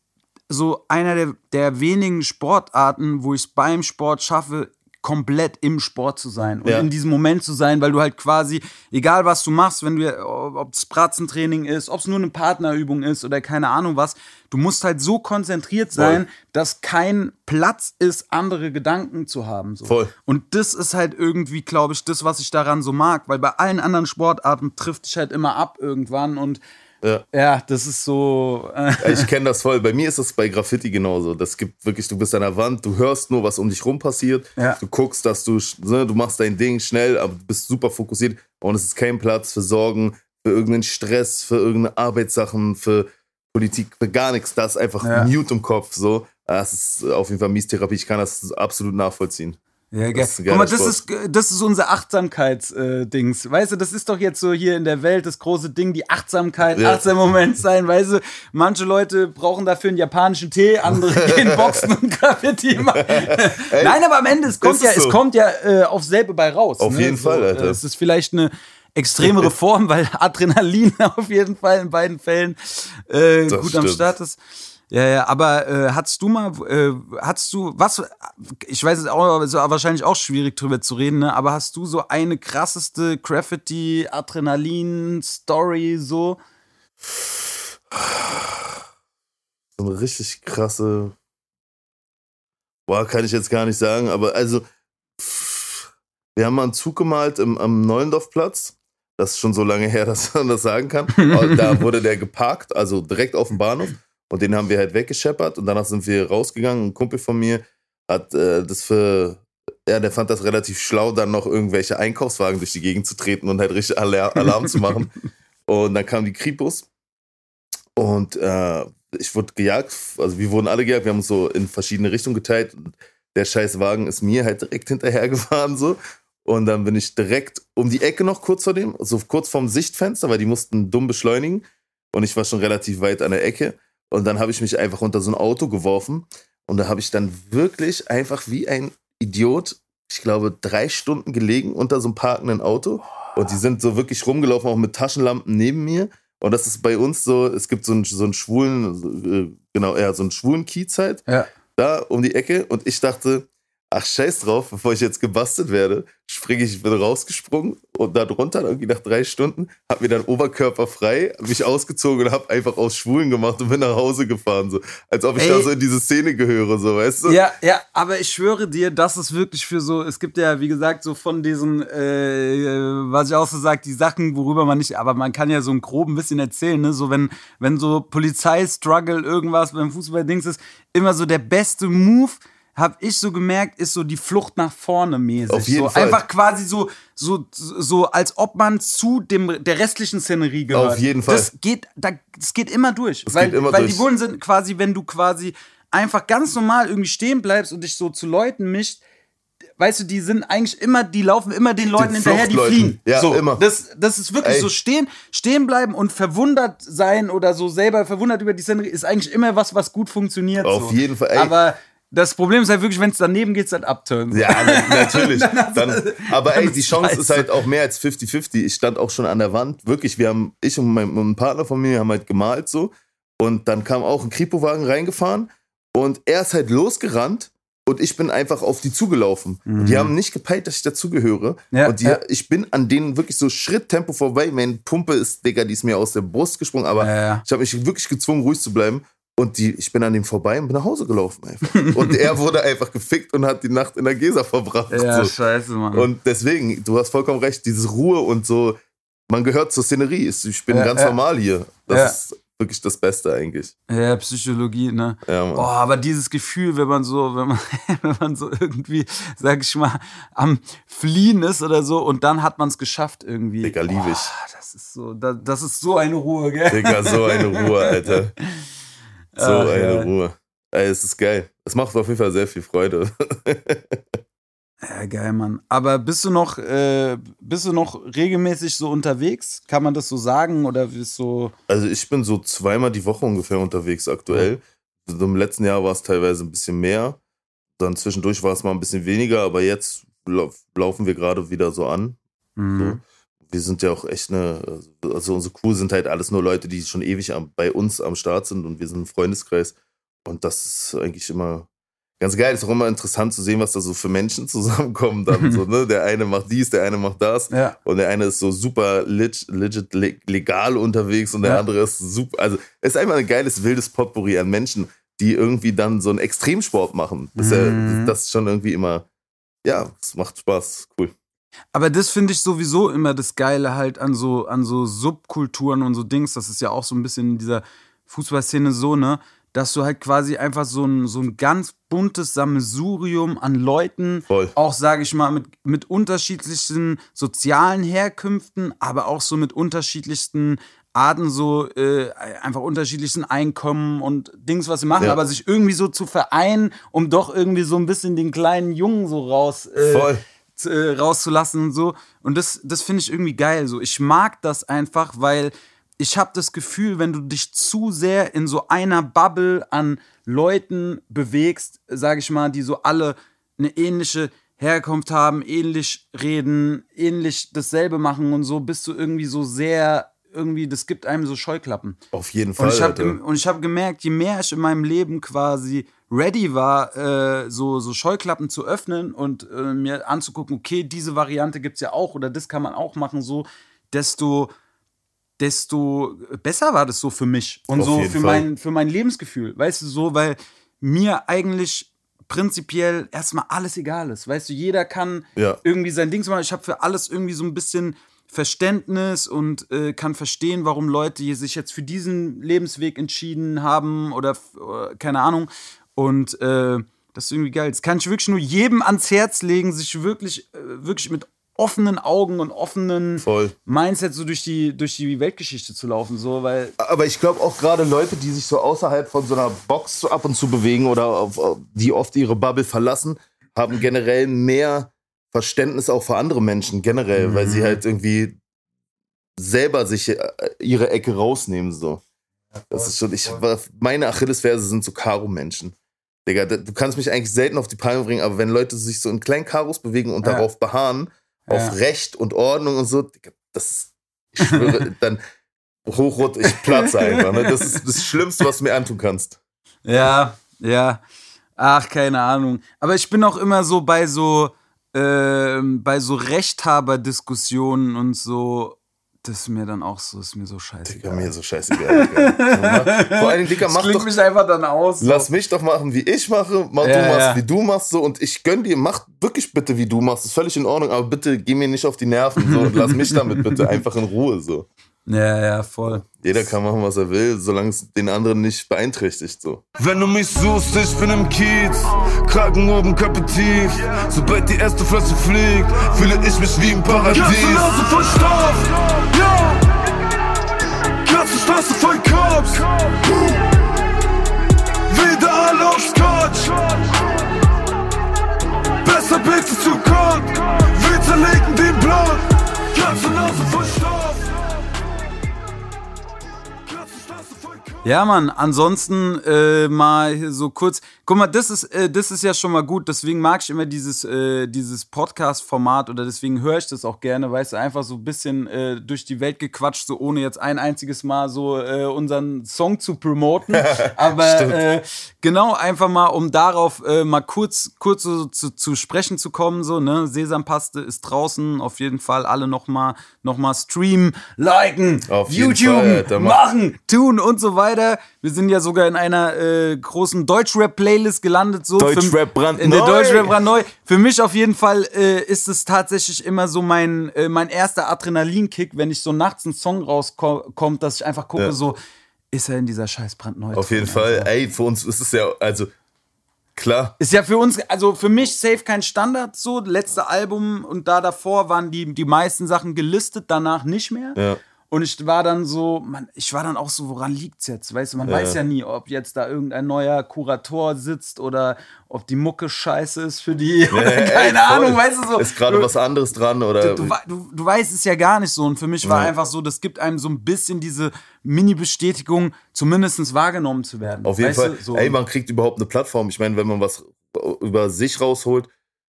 so einer der, der wenigen Sportarten, wo ich es beim Sport schaffe, komplett im Sport zu sein und ja. in diesem Moment zu sein, weil du halt quasi, egal was du machst, wenn du, ob es Pratzentraining ist, ob es nur eine Partnerübung ist oder keine Ahnung was, du musst halt so konzentriert sein, Voll. dass kein Platz ist, andere Gedanken zu haben. So. Voll. Und das ist halt irgendwie, glaube ich, das, was ich daran so mag, weil bei allen anderen Sportarten trifft dich halt immer ab irgendwann und ja. ja, das ist so. Äh ich kenne das voll. Bei mir ist das bei Graffiti genauso. Das gibt wirklich, du bist an der Wand, du hörst nur, was um dich rum passiert. Ja. Du guckst, dass du, ne, du machst dein Ding schnell, aber du bist super fokussiert und es ist kein Platz für Sorgen, für irgendeinen Stress, für irgendeine Arbeitssachen, für Politik, für gar nichts. Das ist einfach Ja. mute im Kopf. So. Das ist auf jeden Fall Mies-Therapie. Ich kann das absolut nachvollziehen. Ja, geil. Das ist ein Guck mal, das ist, das ist unser Achtsamkeits-Dings. weißt du, das ist doch jetzt so hier in der Welt das große Ding, die Achtsamkeit, Ja. achtsam Moment sein. Weißt du, manche Leute brauchen dafür einen japanischen Tee, andere gehen boxen und Graffiti machen. Nein, aber am Ende, es kommt ja, so. es kommt ja äh, aufs selbe bei raus. Auf ne? jeden Fall, Alter. äh, Es ist vielleicht eine extremere Form, weil Adrenalin auf jeden Fall in beiden Fällen äh, gut am stimmt. Start ist. Ja, ja, aber äh, hattest du mal, äh, hattest du, was, ich weiß es auch, aber es ist wahrscheinlich auch schwierig drüber zu reden, ne? aber hast du so eine krasseste Graffiti-Adrenalin-Story so? So eine richtig krasse. Boah, kann ich jetzt gar nicht sagen, aber also. Wir haben mal einen Zug gemalt im, am Neulendorfplatz. Das ist schon so lange her, dass man das sagen kann. Da wurde der geparkt, also direkt auf dem Bahnhof. Und den haben wir halt weggescheppert. Und danach sind wir rausgegangen. Ein Kumpel von mir hat äh, das für. Ja, der fand das relativ schlau, dann noch irgendwelche Einkaufswagen durch die Gegend zu treten und halt richtig Alar Alarm zu machen. Und dann kamen die Kripos. Und äh, ich wurde gejagt, also wir wurden alle gejagt, wir haben uns so in verschiedene Richtungen geteilt. Und der scheiß Wagen ist mir halt direkt hinterhergefahren so. Und dann bin ich direkt um die Ecke noch kurz vor dem, so kurz vorm Sichtfenster, weil die mussten dumm beschleunigen. Und ich war schon relativ weit an der Ecke. Und dann habe ich mich einfach unter so ein Auto geworfen. Und da habe ich dann wirklich einfach wie ein Idiot, ich glaube, drei Stunden gelegen unter so einem parkenden Auto. Und die sind so wirklich rumgelaufen, auch mit Taschenlampen neben mir. Und das ist bei uns so, es gibt so einen, so einen schwulen, äh, genau, ja, so einen schwulen Kiez halt, Ja. da um die Ecke. Und ich dachte, ach scheiß drauf, bevor ich jetzt gebastelt werde, springe ich, bin rausgesprungen und da drunter, irgendwie nach drei Stunden, hab mir dann Oberkörper frei, mich ausgezogen und hab einfach aus Schwulen gemacht und bin nach Hause gefahren. So. Als ob ich Ey. da so in diese Szene gehöre, so, weißt du? Ja, ja, aber ich schwöre dir, das ist wirklich für so, es gibt ja, wie gesagt, so von diesen, äh, was ich auch so sage, die Sachen, worüber man nicht, aber man kann ja so ein groben bisschen erzählen, ne? So, wenn, wenn so Polizei-Struggle, irgendwas beim Fußball-Dings ist, immer so der beste Move, habe ich so gemerkt, ist so die Flucht nach vorne mäßig. Auf jeden so, Fall. Einfach quasi so, so, so, als ob man zu dem, der restlichen Szenerie gehört. Auf jeden Fall. Das geht, da, das geht immer durch. Das weil geht immer weil durch. die Bullen sind quasi, wenn du quasi einfach ganz normal irgendwie stehen bleibst und dich so zu Leuten mischt, weißt du, die sind eigentlich immer, die laufen immer den Leuten hinterher, die fliehen. Ja, so, immer. Das, das ist wirklich Ey. so stehen, stehen bleiben und verwundert sein oder so selber verwundert über die Szenerie ist eigentlich immer was, was gut funktioniert. Auf so. jeden Fall, ey. Aber das Problem ist halt wirklich, wenn es daneben geht, dann abturnen. Ja, na- natürlich. Dann, aber ey, die Chance ist halt auch mehr als 50-50. Ich stand auch schon an der Wand. Wirklich, wir haben, ich und mein, und ein Partner von mir haben halt gemalt so. Und dann kam auch ein Kripo-Wagen reingefahren und er ist halt losgerannt und ich bin einfach auf die zugelaufen. Und die haben nicht gepeilt, dass ich dazugehöre. Mhm. Ja, und die, ja. ich bin an denen wirklich so Schritttempo vorbei. Meine Pumpe ist, Digga, die ist mir aus der Brust gesprungen. Aber ja. ich habe mich wirklich gezwungen, ruhig zu bleiben. Und die, ich bin an dem vorbei und bin nach Hause gelaufen einfach. und er wurde einfach gefickt und hat die Nacht in der Gesa verbracht. Ja, so. scheiße, Mann. Und deswegen, du hast vollkommen recht, diese Ruhe und so, man gehört zur Szenerie. Ich bin Ja, ganz ja. normal hier. Das Ja. ist wirklich das Beste eigentlich. Ja, Psychologie, ne? Ja, Mann. Boah, aber dieses Gefühl, wenn man so, wenn man, wenn man so irgendwie, sag ich mal, am Fliehen ist oder so und dann hat man es geschafft irgendwie. Digga, lieb ich. Boah, das ist so, das, das ist so eine Ruhe, gell? Digga, so eine Ruhe, Alter. So Ach, eine ja. Ruhe. Ey, es ist geil. Es macht auf jeden Fall sehr viel Freude. Ja, geil, Mann. Aber bist du noch, äh, bist du noch regelmäßig so unterwegs? Kann man das so sagen oder bist so? Also ich bin so zweimal die Woche ungefähr unterwegs aktuell. So Im letzten Jahr war es teilweise ein bisschen mehr. Dann zwischendurch war es mal ein bisschen weniger, aber jetzt lau laufen wir gerade wieder so an. Mhm. Wir sind ja auch echt eine, also unsere Crew sind halt alles nur Leute, die schon ewig am, bei uns am Start sind und wir sind ein Freundeskreis. Und das ist eigentlich immer ganz geil. Ist auch immer interessant zu sehen, was da so für Menschen zusammenkommen dann. so, ne? Der eine macht dies, der eine macht das. Ja. Und der eine ist so super legit, legit le- legal unterwegs und der Ja. andere ist super. Also es ist einfach ein geiles, wildes Potpourri an Menschen, die irgendwie dann so einen Extremsport machen. Das, ist Mhm. ja, das ist schon irgendwie immer, ja, es macht Spaß. Cool. Aber das finde ich sowieso immer das Geile halt an so, an so Subkulturen und so Dings. Das ist ja auch so ein bisschen in dieser Fußballszene so, ne? dass du halt quasi einfach so ein, so ein ganz buntes Sammelsurium an Leuten, Voll. auch sage ich mal, mit, mit unterschiedlichen sozialen Herkünften, aber auch so mit unterschiedlichsten Arten, so äh, einfach unterschiedlichsten Einkommen und Dings, was sie machen, Ja. aber sich irgendwie so zu vereinen, um doch irgendwie so ein bisschen den kleinen Jungen so raus. Äh, Voll. Äh, rauszulassen und so. Und das, das finde ich irgendwie geil. So, ich mag das einfach, weil ich habe das Gefühl, wenn du dich zu sehr in so einer Bubble an Leuten bewegst, sage ich mal, die so alle eine ähnliche Herkunft haben, ähnlich reden, ähnlich dasselbe machen und so, bist du irgendwie so sehr irgendwie, das gibt einem so Scheuklappen. Auf jeden Fall. Und ich habe gemerkt, je mehr ich in meinem Leben quasi ready war, äh, so, so Scheuklappen zu öffnen und äh, mir anzugucken, okay, diese Variante gibt es ja auch oder das kann man auch machen, so, desto, desto besser war das so für mich und Auf so für Fall. mein, für mein Lebensgefühl. Weißt du, so, weil mir eigentlich prinzipiell erstmal alles egal ist. Weißt du, jeder kann Ja. irgendwie sein Ding machen. Ich habe für alles irgendwie so ein bisschen Verständnis und äh, kann verstehen, warum Leute hier sich jetzt für diesen Lebensweg entschieden haben oder, oder keine Ahnung. Und äh, das ist irgendwie geil. Das kann ich wirklich nur jedem ans Herz legen, sich wirklich, äh, wirklich mit offenen Augen und offenen Voll. Mindset so durch die, durch die Weltgeschichte zu laufen. So, weil Aber ich glaube auch gerade Leute, die sich so außerhalb von so einer Box so ab und zu bewegen oder auf, die oft ihre Bubble verlassen, haben generell mehr Verständnis auch für andere Menschen generell, weil sie halt irgendwie selber sich äh, ihre Ecke rausnehmen so. Das ist schon, ich, meine Achillesferse sind so Karo-Menschen. Digga, du kannst mich eigentlich selten auf die Palme bringen, aber wenn Leute sich so in kleinen Karos bewegen und Ja. darauf beharren, auf Ja. Recht und Ordnung und so, Digga, das ich schwöre, dann hochrot, ich platze einfach. Ne? Das ist das Schlimmste, was du mir antun kannst. Ja, ja. Ach, keine Ahnung. Aber ich bin auch immer so bei so, ähm, bei so Rechthaber-Diskussionen und so, das ist mir dann auch so, ist mir so Digga, scheißegal. mir so scheißegal. Vor allem, Digga, das mach klingt doch, mich einfach dann aus. so. lass mich doch machen, wie ich mache. Mach Ja, du machst, ja. wie du machst so und ich gönn dir, mach wirklich bitte, wie du machst. Ist völlig in Ordnung, aber bitte geh mir nicht auf die Nerven so und lass mich damit bitte einfach in Ruhe so. Ja, ja, voll. Jeder kann machen, was er will, solange es den anderen nicht beeinträchtigt so. Wenn du mich suchst, ich bin im Kiez. Kragen oben, Köpfe tief. Sobald die erste Flasche fliegt, fühle ich mich wie im Paradies. Katzenhase voll Stoff, Cops. Wieder alle auf Scotch. Besser bitte zu Gott. Wir zerlegen den voll Stoff. Katzenstraße voll Cops. Ja, Mann, ansonsten äh, mal so kurz. Guck mal, das ist, äh, das ist ja schon mal gut. Deswegen mag ich immer dieses, äh, dieses Podcast-Format oder deswegen höre ich das auch gerne, weißt du, einfach so ein bisschen äh, durch die Welt gequatscht, so ohne jetzt ein einziges Mal so äh, unseren Song zu promoten. Aber äh, genau, einfach mal, um darauf äh, mal kurz, kurz so zu, zu sprechen zu kommen, so, ne? Sesampaste ist draußen, auf jeden Fall alle nochmal noch mal streamen, liken, Auf YouTube, machen, tun und so weiter. Wir sind ja sogar in einer großen Deutschrap-Playlist gelandet. So Deutschrap brandneu. In der Deutschrap brandneu. Für mich auf jeden Fall äh, ist es tatsächlich immer so mein, äh, mein erster Adrenalinkick, wenn ich so nachts ein Song rauskommt, dass ich einfach gucke, Ja. so, ist er in dieser scheiß brandneu. Auf jeden Fall, Alter. ey, für uns ist es ja, also, klar, Ist ja für uns, also für mich safe kein Standard so. Letzte Album und da davor waren die, die meisten Sachen gelistet, danach nicht mehr. Ja. Und ich war dann so, man, ich war dann auch so, woran liegt's jetzt? Weißt du, man weiß ja nie, ob jetzt da irgendein neuer Kurator sitzt oder ob die Mucke scheiße ist für die. oder Ey, keine voll. Ahnung, weißt du so. Ist gerade was anderes dran oder. Du, wei- du, du weißt es ja gar nicht so. Und für mich war Ja. einfach so, das gibt einem so ein bisschen diese Mini-Bestätigung, zumindest wahrgenommen zu werden. Auf jeden weißt Fall. Du? So. Ey, man kriegt überhaupt eine Plattform. Ich meine, wenn man was über sich rausholt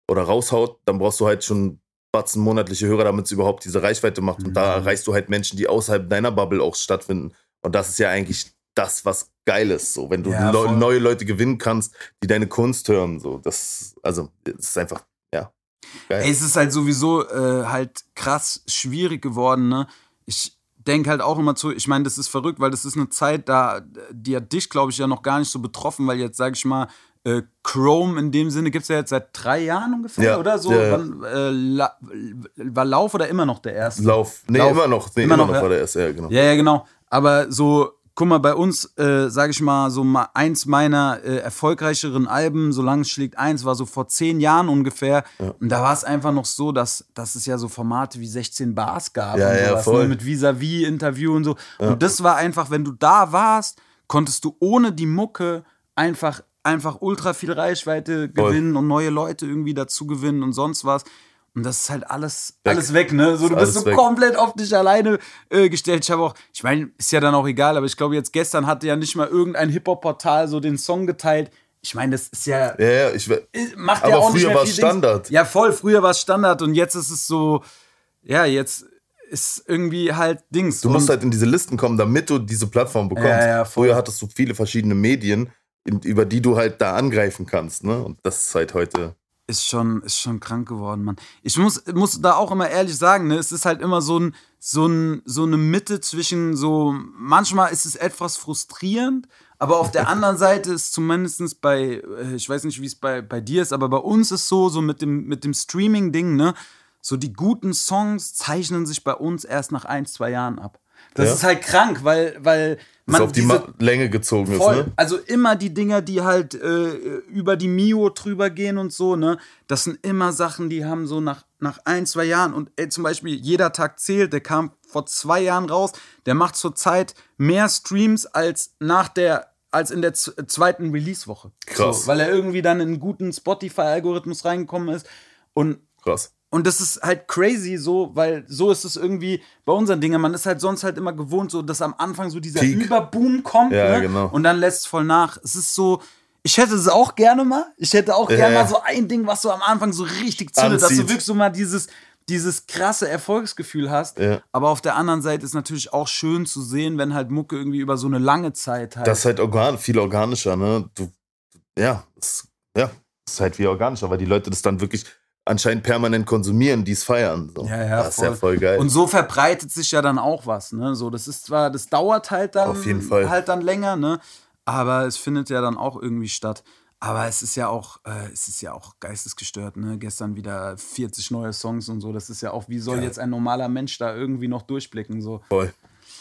oder raushaut, dann brauchst du halt schon Batzen monatliche Hörer, damit es überhaupt diese Reichweite macht. Und da Mhm. erreichst du halt Menschen, die außerhalb deiner Bubble auch stattfinden. Und das ist ja eigentlich das, was geil ist. So, wenn du Ja, voll. neue Leute gewinnen kannst, die deine Kunst hören. So, das, also, das ist einfach, ja. Geil. Ey, es ist halt sowieso äh, halt krass schwierig geworden, ne? Ich denke halt auch immer zu, ich meine, das ist verrückt, weil das ist eine Zeit, da, die hat dich, glaube ich, ja noch gar nicht so betroffen, weil jetzt, sage ich mal, äh, Chrome in dem Sinne gibt es ja jetzt seit drei Jahren ungefähr, Ja, oder? So, ja, ja. wann, äh, La war Lauf oder immer noch der erste? Lauf. Nee, Lauf. immer noch. Nee, Immer immer, noch, noch, ja. war der erste, ja, genau. Ja, ja, genau. Aber so guck mal, bei uns, äh, sage ich mal, so mal eins meiner äh, erfolgreicheren Alben, Solange es schlägt eins, war so vor zehn Jahren ungefähr. Und da war es einfach noch so, dass, dass es ja so Formate wie 16 Bars gab Ja, und ja, sowas, voll. ne, mit Vis-a-vis-Interview und so. Und das war einfach, wenn du da warst, konntest du ohne die Mucke einfach, einfach ultra viel Reichweite Voll. gewinnen und neue Leute irgendwie dazu gewinnen und sonst was. Und das ist halt alles, Weg. alles weg, ne? So, du Ist bist so weg. komplett auf dich alleine äh, gestellt. Ich habe auch, ich meine, ist ja dann auch egal, aber ich glaube, jetzt gestern hatte ja nicht mal irgendein Hip-Hop-Portal so den Song geteilt. Ich meine, das ist ja, Ja, ja, ich, äh, macht Aber ja auch früher war es Dings. Standard. Ja, voll, früher war es Standard und jetzt ist es so, ja, jetzt ist irgendwie halt Dings. du musst halt in diese Listen kommen, damit du diese Plattform bekommst. Ja, ja, voll. Früher hattest du viele verschiedene Medien, über die du halt da angreifen kannst. Ne? Und das ist halt heute. ist schon, ist schon krank geworden, Mann. Ich muss, muss da auch immer ehrlich sagen, ne, es ist halt immer so, ein, so, ein, so eine Mitte zwischen so, manchmal ist es etwas frustrierend, aber auf der anderen Seite ist zumindest bei, äh, ich weiß nicht, wie es bei, bei dir ist, aber bei uns ist so, so mit dem, mit dem Streaming-Ding, ne, so die guten Songs zeichnen sich bei uns erst nach ein, zwei Jahren ab. Das Ja. ist halt krank, weil, weil Man auf die Ma Länge gezogen Voll. ist. Ne? Also immer die Dinger, die halt äh, über die Mio drüber gehen und so, ne? Das sind immer Sachen, die haben so nach, nach ein, zwei Jahren und ey, zum Beispiel Jeder Tag zählt, der kam vor zwei Jahren raus, der macht zurzeit mehr Streams als nach der als in der zweiten Release-Woche. Krass. So, weil er irgendwie dann in einen guten Spotify-Algorithmus reingekommen ist. Und Krass. Und das ist halt crazy so, weil so ist es irgendwie bei unseren Dingen. Man ist halt sonst halt immer gewohnt, so dass am Anfang so dieser Peak. Überboom kommt Ja, ne? genau. und dann lässt es voll nach. Es ist so, ich hätte es auch gerne mal. Ich hätte auch Ja, gerne ja. mal so ein Ding, was so am Anfang so richtig zündet, dass du wirklich so mal dieses, dieses krasse Erfolgsgefühl hast. Ja. Aber auf der anderen Seite ist natürlich auch schön zu sehen, wenn halt Mucke irgendwie über so eine lange Zeit halt. Das ist halt organ viel organischer. Ne? Du, ja, das, ja, ist halt viel organischer, weil die Leute das dann wirklich anscheinend permanent konsumieren, die es feiern. So. Ja, ja, das ist ja voll. voll geil. Und so verbreitet sich ja dann auch was, ne? So, das ist zwar, das dauert halt dann Auf jeden Fall. halt dann länger, ne? Aber es findet ja dann auch irgendwie statt. Aber es ist ja auch, äh, es ist ja auch geistesgestört, ne? Gestern wieder 40 neue Songs und so. Das ist ja auch, wie soll Ja. jetzt ein normaler Mensch da irgendwie noch durchblicken? So. voll,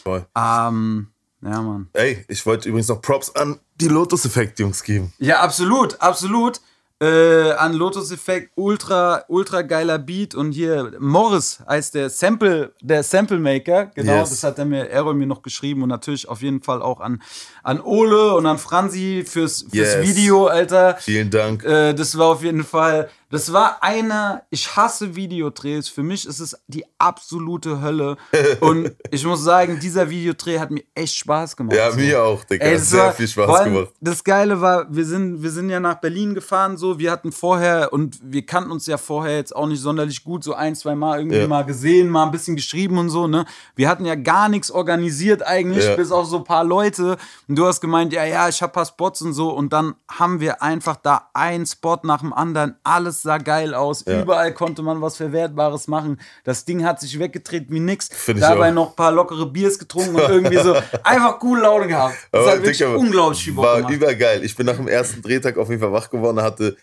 voll. Ähm, ja, Mann. Ey, ich wollte übrigens noch Props an die Lotus-Effekt-Jungs geben. Ja, absolut, absolut. Äh, an Lotus Effect, ultra, ultra geiler Beat. Und hier, Morris heißt der Sample, der Sample Maker. Genau, Yes. das hat er mir, Errol mir noch geschrieben. Und natürlich auf jeden Fall auch an, an Ole und an Franzi fürs, fürs Yes. Video, Alter. Vielen Dank. Äh, das war auf jeden Fall, das war einer, ich hasse Videodrehs. Für mich ist es die absolute Hölle. Und ich muss sagen, dieser Videodreh hat mir echt Spaß gemacht. Ja, So. mir auch, Digga. Ey, Sehr war- viel Spaß gemacht. Das Geile war, wir sind, wir sind ja nach Berlin gefahren, so. Wir hatten vorher, und wir kannten uns ja vorher jetzt auch nicht sonderlich gut, so ein, zwei Mal irgendwie Ja. mal gesehen, mal ein bisschen geschrieben und so, ne. Wir hatten ja gar nichts organisiert eigentlich, Ja. bis auf so ein paar Leute. Und du hast gemeint, ja, ja, ich hab paar Spots und so. Und dann haben wir einfach da einen Spot nach dem anderen. Alles sah geil aus. Ja. Überall konnte man was Verwertbares machen. Das Ding hat sich weggedreht wie nix. Dabei auch. noch ein paar lockere Biers getrunken und irgendwie so einfach coole Laune gehabt. Das Aber, hat wirklich Digga, unglaublich viel Bock War gemacht. übergeil. Ich bin nach dem ersten Drehtag auf jeden Fall wach geworden, hatte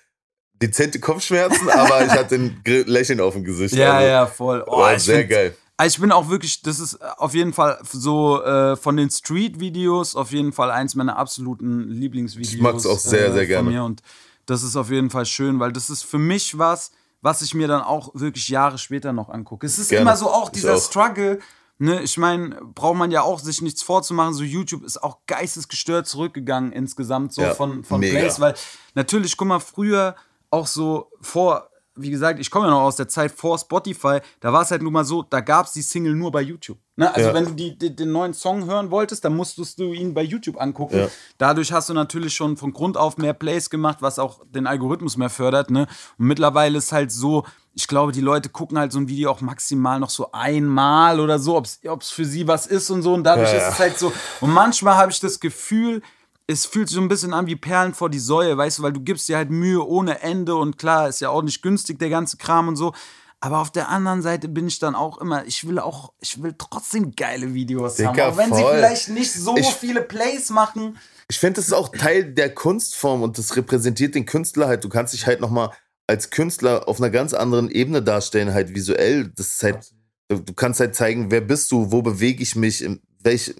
dezente Kopfschmerzen, aber ich hatte ein Lächeln auf dem Gesicht. Ja, Also, ja, voll. Oh, war sehr geil. Also ich bin auch wirklich, das ist auf jeden Fall so äh, von den Street-Videos auf jeden Fall eins meiner absoluten Lieblingsvideos. Ich mag's auch sehr, äh, sehr gerne. Mir. Und das ist auf jeden Fall schön, weil das ist für mich was, was ich mir dann auch wirklich Jahre später noch angucke. Es ist Gerne. immer so auch dieser auch. Struggle. Ne, ich meine, braucht man ja auch sich nichts vorzumachen. So YouTube ist auch geistesgestört zurückgegangen insgesamt so Ja, von, von mega. Plays, weil natürlich, guck mal, früher auch so vor, wie gesagt, ich komme ja noch aus der Zeit vor Spotify, da war es halt nun mal so, da gab es die Single nur bei YouTube. Ne? Also Ja. wenn du die, die, den neuen Song hören wolltest, dann musstest du ihn bei YouTube angucken. Ja. Dadurch hast du natürlich schon von Grund auf mehr Plays gemacht, was auch den Algorithmus mehr fördert. Ne? Und mittlerweile ist halt so, ich glaube, die Leute gucken halt so ein Video auch maximal noch so einmal oder so, ob es für sie was ist und so. Und dadurch Ja, ist es halt so. Und manchmal habe ich das Gefühl, es fühlt sich so ein bisschen an wie Perlen vor die Säue, weißt du, weil du gibst dir halt Mühe ohne Ende und klar, ist ja auch nicht günstig, der ganze Kram und so. Aber auf der anderen Seite bin ich dann auch immer, ich will auch, ich will trotzdem geile Videos Digga, haben. Auch wenn sie voll. vielleicht nicht so Ich- viele Plays machen. Ich finde, das ist auch Teil der Kunstform und das repräsentiert den Künstler halt. Du kannst dich halt nochmal als Künstler auf einer ganz anderen Ebene darstellen, halt visuell. Das ist halt, du, du kannst halt zeigen, wer bist du, wo bewege ich mich, in welch,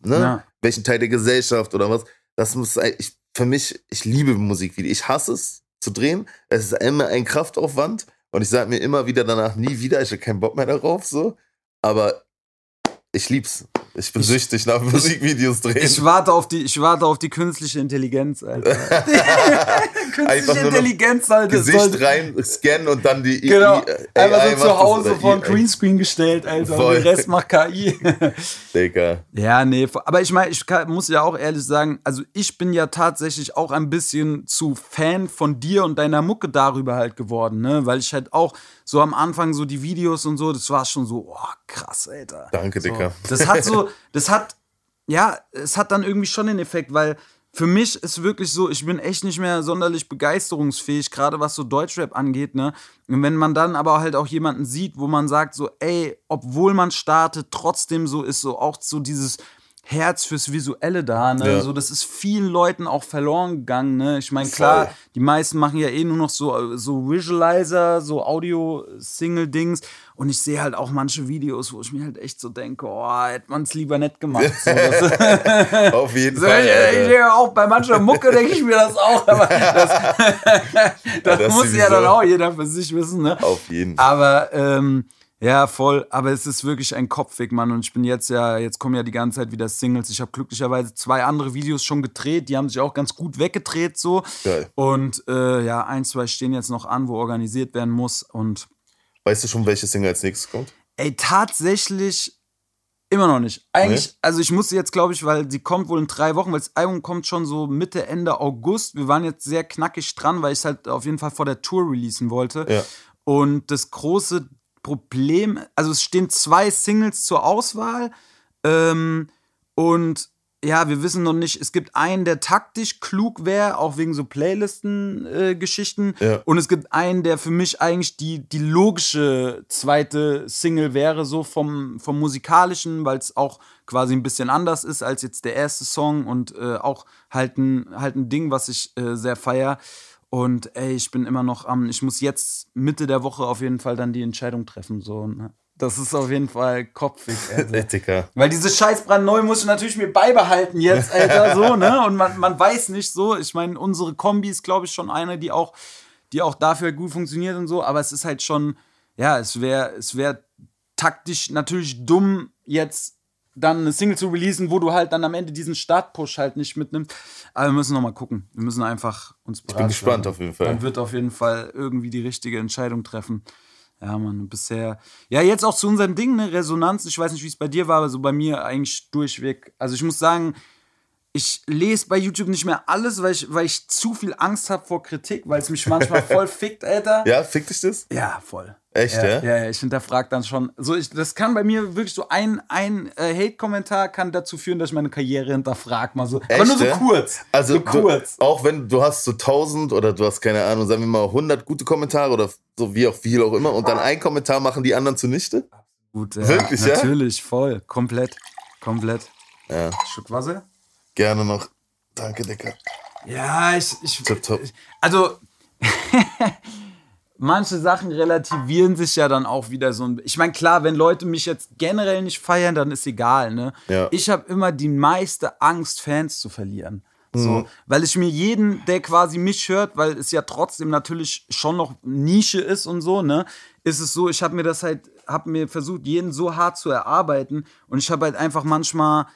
ne? Ja. welchen Teil der Gesellschaft oder was. Das muss, ich, für mich, ich liebe Musikvideos. Ich hasse es zu drehen. Es ist immer ein Kraftaufwand und ich sage mir immer wieder danach nie wieder, ich habe keinen Bock mehr darauf, so. Aber ich lieb's. Ich bin ich, süchtig nach Musikvideos drehen. Ich warte auf die, ich warte auf die künstliche Intelligenz, Alter. künstliche Intelligenz, Alter. Gesicht sollte, rein, scannen und dann die genau, AI Einfach so zu Hause vor ein Greenscreen gestellt, Alter. Voll. Und den Rest macht KI. Digga. Ja, nee. Aber ich meine, ich kann, muss ja auch ehrlich sagen, also ich bin ja tatsächlich auch ein bisschen zu Fan von dir und deiner Mucke darüber halt geworden, ne? Weil ich halt auch so am Anfang so die Videos und so, das war schon so, oh, krass, Alter. Danke, so. Dicker. Das hat so, das hat, ja, es hat dann irgendwie schon den Effekt, weil für mich ist wirklich so, ich bin echt nicht mehr sonderlich begeisterungsfähig, gerade was so Deutschrap angeht, ne? Und wenn man dann aber halt auch jemanden sieht, wo man sagt, so, ey, obwohl man startet, trotzdem so ist so auch so dieses Herz fürs Visuelle da. Ne? Ja. So, das ist vielen Leuten auch verloren gegangen. Ne? Ich meine, klar, die meisten machen ja eh nur noch so, so Visualizer, so Audio-Single-Dings. Und ich sehe halt auch manche Videos, wo ich mir halt echt so denke, oh, hätte man es lieber nicht gemacht. So, Auf jeden so, Fall. Ich, ich, auch bei mancher Mucke denke ich mir das auch. Aber das, das, das muss ja dann auch jeder für sich wissen. Ne? Auf jeden Fall. Aber ähm, ja, voll. Aber es ist wirklich ein Kopfweg, Mann. Und ich bin jetzt ja, jetzt kommen ja die ganze Zeit wieder Singles. Ich habe glücklicherweise zwei andere Videos schon gedreht. Die haben sich auch ganz gut weggedreht, so. Geil. Und äh, ja, ein, zwei stehen jetzt noch an, wo organisiert werden muss. Und. Weißt du schon, welche Single als nächstes kommt? Ey, tatsächlich immer noch nicht. Eigentlich, nee? also ich musste jetzt, glaube ich, weil sie kommt wohl in drei Wochen, weil das Album kommt schon so Mitte, Ende August. Wir waren jetzt sehr knackig dran, weil ich es halt auf jeden Fall vor der Tour releasen wollte. Ja. Und das große Problem, also es stehen zwei Singles zur Auswahl ähm, und ja, wir wissen noch nicht, es gibt einen, der taktisch klug wäre, auch wegen so Playlisten-Geschichten. Äh, ja. Und es gibt einen, der für mich eigentlich die, die logische zweite Single wäre, so vom, vom musikalischen, weil es auch quasi ein bisschen anders ist als jetzt der erste Song und äh, auch halt ein, halt ein Ding, was ich äh, sehr feier. Und ey, ich bin immer noch am, ich muss jetzt Mitte der Woche auf jeden Fall dann die Entscheidung treffen. So, ne? Das ist auf jeden Fall kopfig, Alter. Weil diese scheiß brandneu muss ich natürlich mir beibehalten jetzt, Alter, so, ne? Und man, man weiß nicht so. Ich meine, unsere Kombi ist, glaube ich, schon eine, die auch, die auch dafür gut funktioniert und so. Aber es ist halt schon, ja, es wäre es wär taktisch natürlich dumm, jetzt dann eine Single zu releasen, wo du halt dann am Ende diesen Startpush halt nicht mitnimmst. Aber wir müssen noch mal gucken. Wir müssen einfach uns beraten. Ich bin gespannt auf jeden Fall. Dann wird auf jeden Fall irgendwie die richtige Entscheidung treffen. Ja, man, bisher. Ja, jetzt auch zu unserem Ding, ne, Resonanz. Ich weiß nicht, wie es bei dir war, aber so bei mir eigentlich durchweg. Also ich muss sagen, ich lese bei YouTube nicht mehr alles, weil ich, weil ich zu viel Angst habe vor Kritik, weil es mich manchmal voll fickt, Alter. Ja, fickt dich das? Ja, voll. Echt, ja? Ja, ja, ich hinterfrage dann schon. So, ich, das kann bei mir wirklich so ein, ein äh, Hate-Kommentar kann dazu führen, dass ich meine Karriere hinterfrage. Mal so. Echt, Aber nur so kurz. Also, so kurz. Du, auch wenn du hast so 1000 oder du hast keine Ahnung, sagen wir mal 100 gute Kommentare oder so wie auch viel auch immer und dann ein Kommentar machen die anderen zunichte? Gut, ja. Wirklich, ja? Natürlich, voll. Komplett. Komplett. Ja. Schluck Wasser? Gerne noch. Danke, Dicker. Ja, ich. ich top, top. Also. manche Sachen relativieren sich ja dann auch wieder so ein. Ich meine, klar, wenn Leute mich jetzt generell nicht feiern, dann ist egal, ne? Ja. Ich habe immer die meiste Angst, Fans zu verlieren. So, mhm. weil ich mir jeden, der quasi mich hört, weil es ja trotzdem natürlich schon noch Nische ist und so, ne, ist es so, ich habe mir das halt, habe mir versucht, jeden so hart zu erarbeiten und ich habe halt einfach manchmal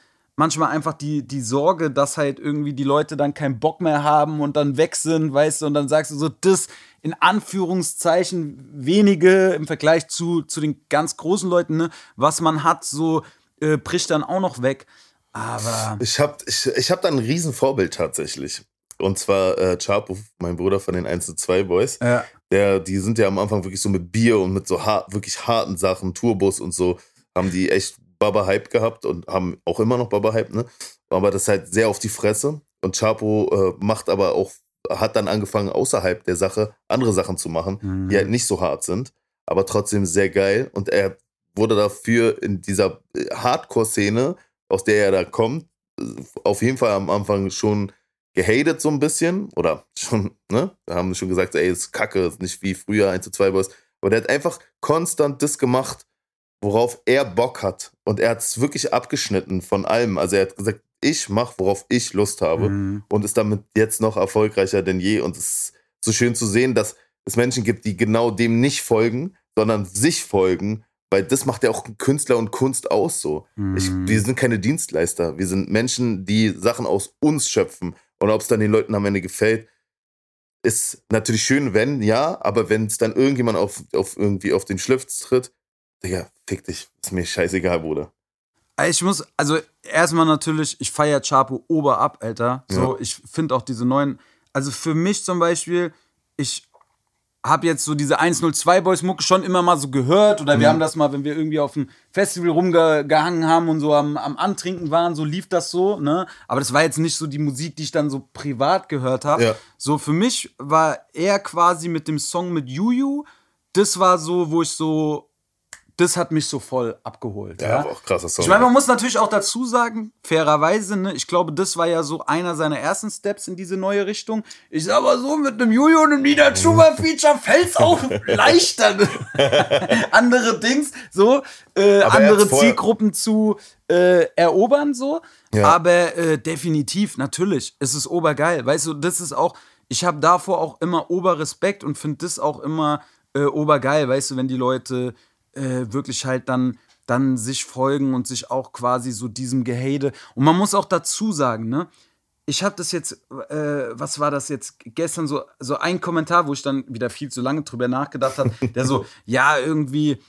manchmal einfach die, die Sorge, dass halt irgendwie die Leute dann keinen Bock mehr haben und dann weg sind, weißt du, und dann sagst du so, das in Anführungszeichen wenige im Vergleich zu, zu den ganz großen Leuten, ne, was man hat, so äh, bricht dann auch noch weg. Aber. Ich habe ich, ich hab da ein Riesenvorbild tatsächlich. Und zwar äh, Chapo, mein Bruder von den 1 zu 2 Boys. Ja. Der, die sind ja am Anfang wirklich so mit Bier und mit so hart, wirklich harten Sachen, Tourbus und so, haben die echt Baba Hype gehabt und haben auch immer noch Baba Hype, ne? Aber das ist halt sehr auf die Fresse. Und Chapo äh, macht aber auch, hat dann angefangen, außerhalb der Sache andere Sachen zu machen, mhm. die halt nicht so hart sind, aber trotzdem sehr geil. Und er wurde dafür in dieser äh, Hardcore-Szene, aus der er da kommt, auf jeden Fall am Anfang schon gehatet so ein bisschen. Oder schon, ne? Da haben schon gesagt, ey, ist kacke, ist nicht wie früher 1 zu 2 Boys. Aber der hat einfach konstant das gemacht, worauf er Bock hat. Und er hat es wirklich abgeschnitten von allem. Also er hat gesagt, ich mache, worauf ich Lust habe Mhm. und ist damit jetzt noch erfolgreicher denn je. Und es ist so schön zu sehen, dass es Menschen gibt, die genau dem nicht folgen, sondern sich folgen, weil das macht ja auch Künstler und Kunst aus so. Ich, Mhm. wir sind keine Dienstleister, wir sind Menschen, die Sachen aus uns schöpfen. Und ob es dann den Leuten am Ende gefällt, ist natürlich schön, wenn, ja, aber wenn es dann irgendjemand auf, auf irgendwie auf den Schliff tritt, Digga, fick dich, ist mir scheißegal, Bruder. Ich muss, also erstmal natürlich, ich feiere Chapo ober ab, Alter. So, ich finde auch diese neuen, also für mich zum Beispiel, ich habe jetzt so diese 102 Boys Mucke schon immer mal so gehört oder wir haben das mal, wenn wir irgendwie auf dem Festival rumgehangen haben und so am, am Antrinken waren, so lief das so, ne? Aber das war jetzt nicht so die Musik, die ich dann so privat gehört habe. Ja. So für mich war er quasi mit dem Song mit Juju, das war so, wo ich so, das hat mich so voll abgeholt. Ja, aber auch krasser Song. Ich meine, man muss natürlich auch dazu sagen, fairerweise, ne, ich glaube, das war ja so einer seiner ersten Steps in diese neue Richtung. Ich sag mal so, mit einem Juju und einem Nina Chuba Feature fällt's auch leichter, ne? andere Dings, so, äh, er andere Zielgruppen zu äh, erobern, so. Ja. Aber äh, definitiv, natürlich, es ist obergeil. Weißt du, das ist auch, ich habe davor auch immer Oberrespekt und finde das auch immer äh, obergeil, weißt du, wenn die Leute äh, wirklich halt dann, dann sich folgen und sich auch quasi so diesem Gehade. Und man muss auch dazu sagen, ne? Ich habe das jetzt, äh, was war das jetzt gestern so, so ein Kommentar, wo ich dann wieder viel zu lange drüber nachgedacht habe, der so, ja, irgendwie,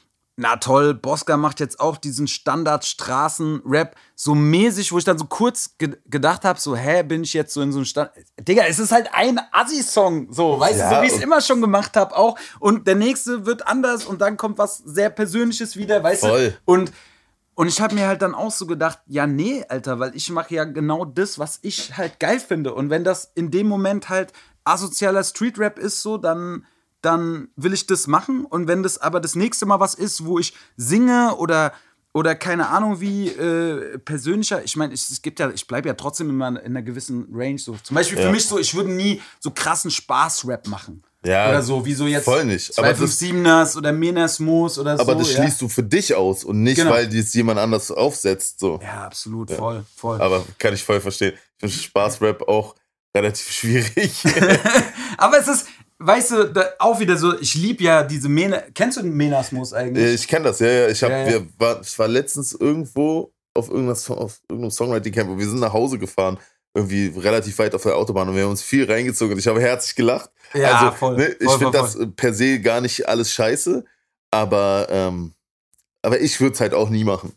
na toll, Bosca macht jetzt auch diesen Standard-Straßen-Rap so mäßig, wo ich dann so kurz ge gedacht habe, so, hä, bin ich jetzt so in so einem Stand. Digga, es ist halt ein Assi-Song, so, weißt Ja, du, so wie ich es immer schon gemacht habe auch. Und der nächste wird anders und dann kommt was sehr Persönliches wieder, weißt Voll. du? Und und ich habe mir halt dann auch so gedacht, ja, nee, Alter, weil ich mache ja genau das, was ich halt geil finde. Und wenn das in dem Moment halt asozialer Streetrap ist, so, dann, dann will ich das machen. Und wenn das aber das nächste Mal was ist, wo ich singe oder, oder keine Ahnung wie äh, persönlicher, ich meine, es, gibt ja, ich bleibe ja trotzdem immer in einer gewissen Range. So. Zum Beispiel für Ja. mich so, ich würde nie so krassen Spaß-Rap machen. Ja, Oder so, wie so jetzt voll nicht. Aber das- 257ers oder Menasmos oder so. aber das ja. schließt du für dich aus und nicht, Genau. weil dies jemand anders aufsetzt. So. Ja, absolut, voll, voll. Aber kann ich voll verstehen. Ich finde Spaßrap auch relativ schwierig. Aber es ist, weißt du, da, auch wieder so, ich liebe ja diese Mena. Kennst du den Menasmus eigentlich? ich kenne das, ja, ja. Ich, hab, Ja, ja. Wir war, ich war letztens irgendwo auf, Song- auf irgendeinem Songwriting-Camp und wir sind nach Hause gefahren. Irgendwie relativ weit auf der Autobahn und wir haben uns viel reingezogen und ich habe herzlich gelacht. Ja, also, voll. Ne, ich finde das per se gar nicht alles scheiße, aber, ähm, aber ich würde es halt auch nie machen.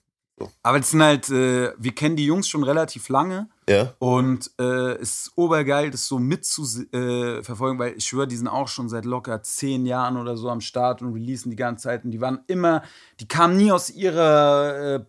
Aber das sind halt, äh, wir kennen die Jungs schon relativ lange Ja? und äh, es ist obergeil, das so mitzuverfolgen, äh, verfolgen, weil ich schwöre, die sind auch schon seit locker zehn Jahren oder so am Start und releasen die ganze Zeit und die waren immer, die kamen nie aus ihrer,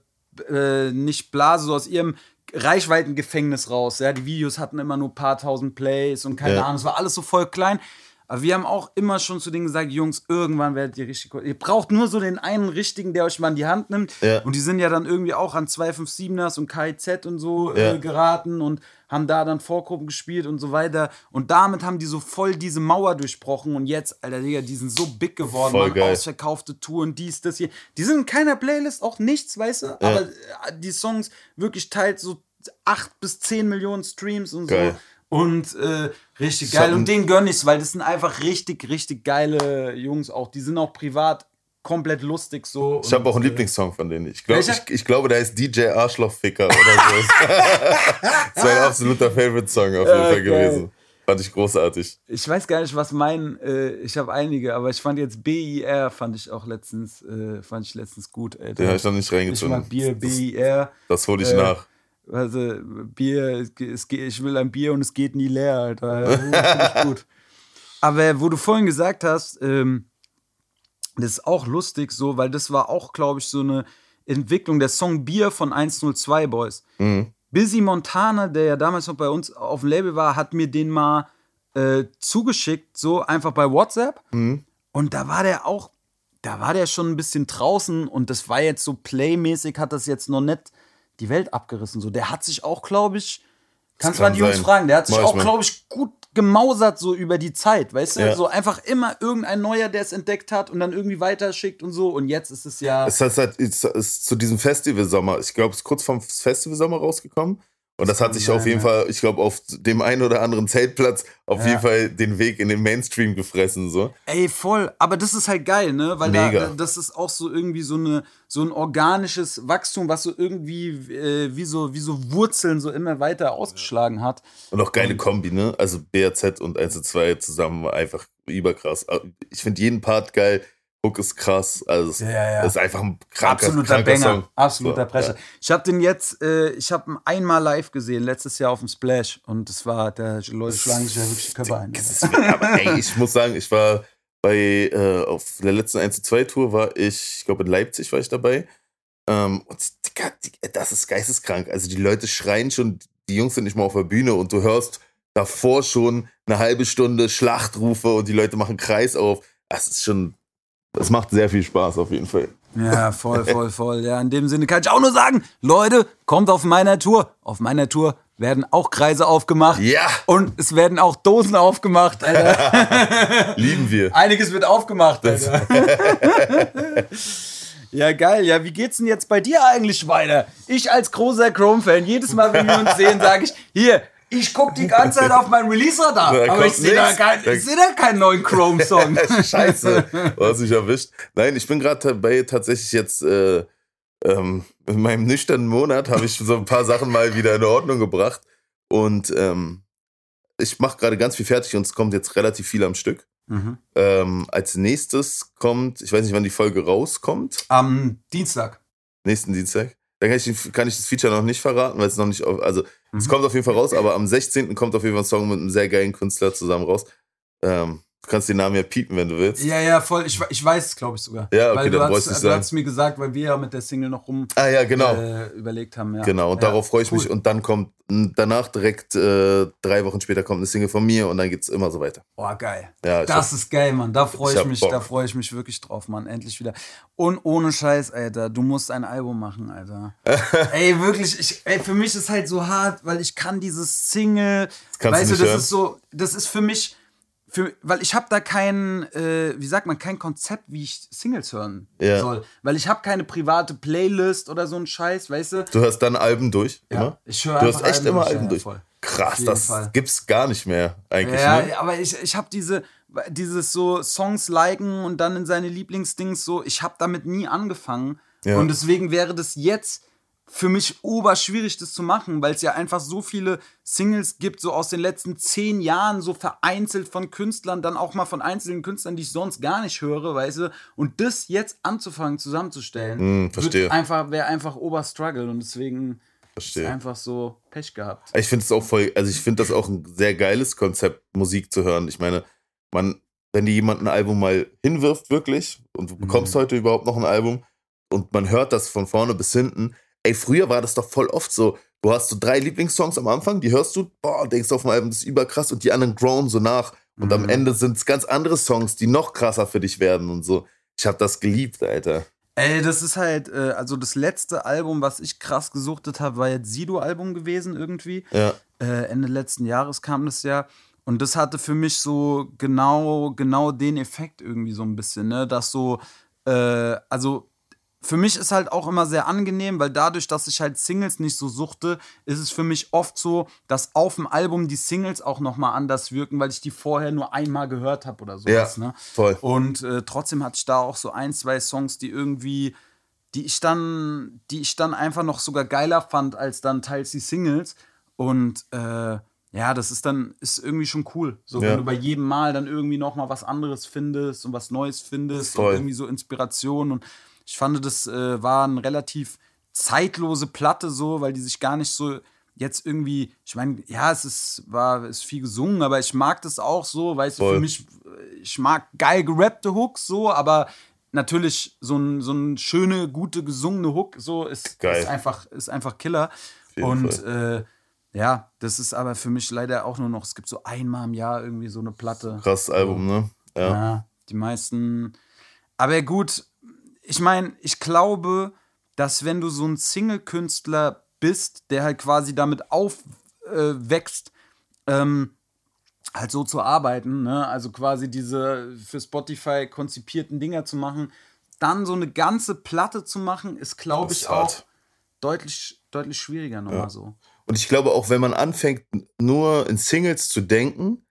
äh, äh, nicht Blase, so aus ihrem Reichweitengefängnis raus. Ja? Die Videos hatten immer nur ein paar tausend Plays und keine Ja. Ahnung, es war alles so voll klein. Aber wir haben auch immer schon zu denen gesagt, Jungs, irgendwann werdet ihr richtig cool. Ihr braucht nur so den einen richtigen, der euch mal in die Hand nimmt. Ja. Und die sind ja dann irgendwie auch an 257ers und KIZ und so Ja. äh, geraten und haben da dann Vorgruppen gespielt und so weiter. Und damit haben die so voll diese Mauer durchbrochen. Und jetzt, Alter, Digga, die sind so big geworden. Voll geil. ausverkaufte Touren, dies, das hier. Die sind in keiner Playlist, auch nichts, weißt du? Aber äh, die Songs wirklich teilt so 8 bis 10 Millionen Streams und Geil. so. Und äh, richtig Ich geil. Und denen gönn ich's, weil das sind einfach richtig, richtig geile Jungs auch. Die sind auch privat komplett lustig so. Ich habe auch einen äh, Lieblingssong von denen. Ich glaube, Welcher? ich, ich glaube, der heißt DJ Arschlochficker oder so. das war ein absoluter Favorite-Song auf jeden Fall geil. gewesen. Fand ich großartig. Ich weiß gar nicht, was mein, äh, ich habe einige, aber ich fand jetzt BIR, fand ich auch letztens, äh, fand ich letztens gut, Alter. Den habe ich noch nicht ich reingezogen. mag Bier, das, BIR. das hole ich Äh, nach. Also, Bier, es, ich will ein Bier und es geht nie leer, Alter. Gut. Aber wo du vorhin gesagt hast, ähm, das ist auch lustig so, weil das war auch, glaube ich, so eine Entwicklung der Song Bier von 102 Boys. Mhm. Busy Montana, der ja damals noch bei uns auf dem Label war, hat mir den mal äh, zugeschickt, so einfach bei WhatsApp. Mhm. Und da war der auch, da war der schon ein bisschen draußen und das war jetzt so playmäßig, hat das jetzt noch nicht die Welt abgerissen. So, der hat sich auch, glaube ich, kannst du kann mal die Jungs fragen, der hat sich Mach auch, glaube ich, gut gemausert so über die Zeit, weißt du? Ja. So einfach immer irgendein Neuer, der es entdeckt hat und dann irgendwie weiterschickt und so. Und jetzt ist es ja. Es ist halt es ist zu diesem Festivalsommer, ich glaube, es ist kurz vom Festivalsommer rausgekommen. Und das, hat sich auf jeden Fall, ich glaube, auf dem einen oder anderen Zeltplatz auf Ja. jeden Fall den Weg in den Mainstream gefressen. So. Ey, voll. Aber das ist halt geil, ne? Weil Mega. da, das ist auch so irgendwie so, eine, so ein organisches Wachstum, was so irgendwie äh, wie, so, wie so Wurzeln so immer weiter ausgeschlagen hat. Und auch geile Kombi, ne? Also BRZ und 1 und 2 zusammen war einfach überkrass. Ich finde jeden Part geil. Hook ist krass. Also es Ja, ja. ist einfach ein kranker, Absoluter kranker Banger. Song. Absoluter So, ja. Ich habe den jetzt, äh, ich habe ihn einmal live gesehen, letztes Jahr auf dem Splash. Und das war, der Leute schlagen sich ja wirklich die Köpfe ein. Aber ey, ich muss sagen, ich war bei, äh, auf der letzten 1 zu 2 Tour war ich, ich glaube in Leipzig war ich dabei. Ähm, und das ist geisteskrank. Also die Leute schreien schon, die Jungs sind nicht mal auf der Bühne und du hörst davor schon eine halbe Stunde Schlachtrufe und die Leute machen Kreis auf. Das ist schon, das macht sehr viel Spaß auf jeden Fall. Ja, voll, voll, voll. Ja, in dem Sinne kann ich auch nur sagen, Leute, kommt auf meiner Tour. Auf meiner Tour werden auch Kreise aufgemacht. Ja, Und es werden auch Dosen aufgemacht, Alter. lieben wir. Einiges wird aufgemacht, Alter. Ja, geil. Ja, wie geht's denn jetzt bei dir eigentlich weiter? Ich als großer Chrome-Fan, jedes Mal, wenn wir uns sehen, sage ich, hier, ich guck die ganze Zeit auf mein Release-Radar, Da aber ich sehe da, kein, ich seh da keinen neuen Chrome-Song. Scheiße, du hast mich erwischt. Nein, ich bin gerade dabei, tatsächlich jetzt äh, ähm, in meinem nüchternen Monat habe ich so ein paar Sachen mal wieder in Ordnung gebracht. Und ähm, ich mache gerade ganz viel fertig und es kommt jetzt relativ viel am Stück. Mhm. Ähm, als nächstes kommt, ich weiß nicht, wann die Folge rauskommt, Am Dienstag. nächsten Dienstag. Da kann ich, kann ich das Feature noch nicht verraten, weil es noch nicht, auf, also es Mhm. kommt auf jeden Fall raus, aber am 16. kommt auf jeden Fall ein Song mit einem sehr geilen Künstler zusammen raus. Ähm, du kannst den Namen ja piepen, wenn du willst. Ja, ja, voll. Ich, ich weiß es, glaube ich, sogar. Ja, okay, weil du dann hast, es du hast mir gesagt, weil wir ja mit der Single noch rum Ah ja, genau. äh, überlegt haben. Ja. Genau, und ja. darauf freue ich cool. mich. Und dann kommt danach direkt äh, drei Wochen später kommt eine Single von mir und dann geht es immer so weiter. Boah, geil. Ja, Das ist geil, Mann. Da freue ich ich, hab mich, Bock. da freue ich mich wirklich drauf, Mann. Endlich wieder. Und ohne Scheiß, Alter, du musst ein Album machen, Alter. ey, wirklich, ich, ey, für mich ist halt so hart, weil ich kann dieses Single, kannst weißt du das hören. ist so, das ist für mich, für, weil ich habe da kein, äh, wie sagt man, kein Konzept, wie ich Singles hören Ja. soll. Weil ich habe keine private Playlist oder so ein Scheiß, weißt du? Du hörst dann Alben durch, Ja, immer? ich höre Du einfach echt Alben immer durch, Alben ja, durch. Auf Krass, das Fall. gibt's gar nicht mehr eigentlich, Ja, ne? aber ich, ich habe diese, dieses so Songs liken und dann in seine Lieblingsdings so, ich habe damit nie angefangen. Ja. Und deswegen wäre das jetzt für mich oberschwierig, das zu machen, weil es ja einfach so viele Singles gibt, so aus den letzten zehn Jahren, so vereinzelt von Künstlern, dann auch mal von einzelnen Künstlern, die ich sonst gar nicht höre, weißt du, und das jetzt anzufangen zusammenzustellen, verstehe. wird einfach, wäre einfach Oberstruggle und deswegen ist Verstehe. einfach so Pech gehabt. Ich finde es auch voll, also ich finde das auch ein sehr geiles Konzept, Musik zu hören. Ich meine, man, wenn dir jemand ein Album mal hinwirft, wirklich, und du bekommst Mhm. heute überhaupt noch ein Album und man hört das von vorne bis hinten, ey, früher war das doch voll oft so. Du hast so drei Lieblingssongs am Anfang, die hörst du, boah, denkst auf dem Album, das ist überkrass und die anderen grown so nach. Und am Mhm. Ende sind es ganz andere Songs, die noch krasser für dich werden und so. Ich habe das geliebt, Alter. Ey, das ist halt, äh, also das letzte Album, was ich krass gesuchtet habe, war jetzt Sido-Album gewesen irgendwie. Ja, Äh, Ende letzten Jahres kam das ja. Und das hatte für mich so genau, genau den Effekt irgendwie so ein bisschen, ne? Dass so, äh, also für mich ist halt auch immer sehr angenehm, weil dadurch, dass ich halt Singles nicht so suchte, ist es für mich oft so, dass auf dem Album die Singles auch nochmal anders wirken, weil ich die vorher nur einmal gehört habe oder sowas, Ja, ne? voll. Und äh, trotzdem hatte ich da auch so ein, zwei Songs, die irgendwie, die ich dann, die ich dann einfach noch sogar geiler fand als dann teils die Singles. Und äh, ja, das ist dann, ist irgendwie schon cool. So, Ja. wenn du bei jedem Mal dann irgendwie noch mal was anderes findest und was Neues findest Voll. und irgendwie so Inspiration. Und ich fand, das äh, war eine relativ zeitlose Platte so, weil die sich gar nicht so jetzt irgendwie, ich meine, ja, es ist, war, ist viel gesungen, aber ich mag das auch so, weißt du, für mich, ich mag geil gerappte Hooks so, aber natürlich so ein, so ein schöne, gute, gesungene Hook so ist, ist einfach, ist einfach Killer. Und äh, ja, das ist aber für mich leider auch nur noch, es gibt so einmal im Jahr irgendwie so eine Platte. Krasses Album, ne? Ja. Ja, die meisten. Aber gut, ich meine, ich glaube, dass wenn du so ein Single-Künstler bist, der halt quasi damit aufwächst, ähm, halt so zu arbeiten, ne? also quasi diese für Spotify konzipierten Dinger zu machen, dann so eine ganze Platte zu machen, ist, glaube ich, auch hart. deutlich, deutlich schwieriger nochmal Ja. so. Und ich glaube auch, wenn man anfängt, nur in Singles zu denken,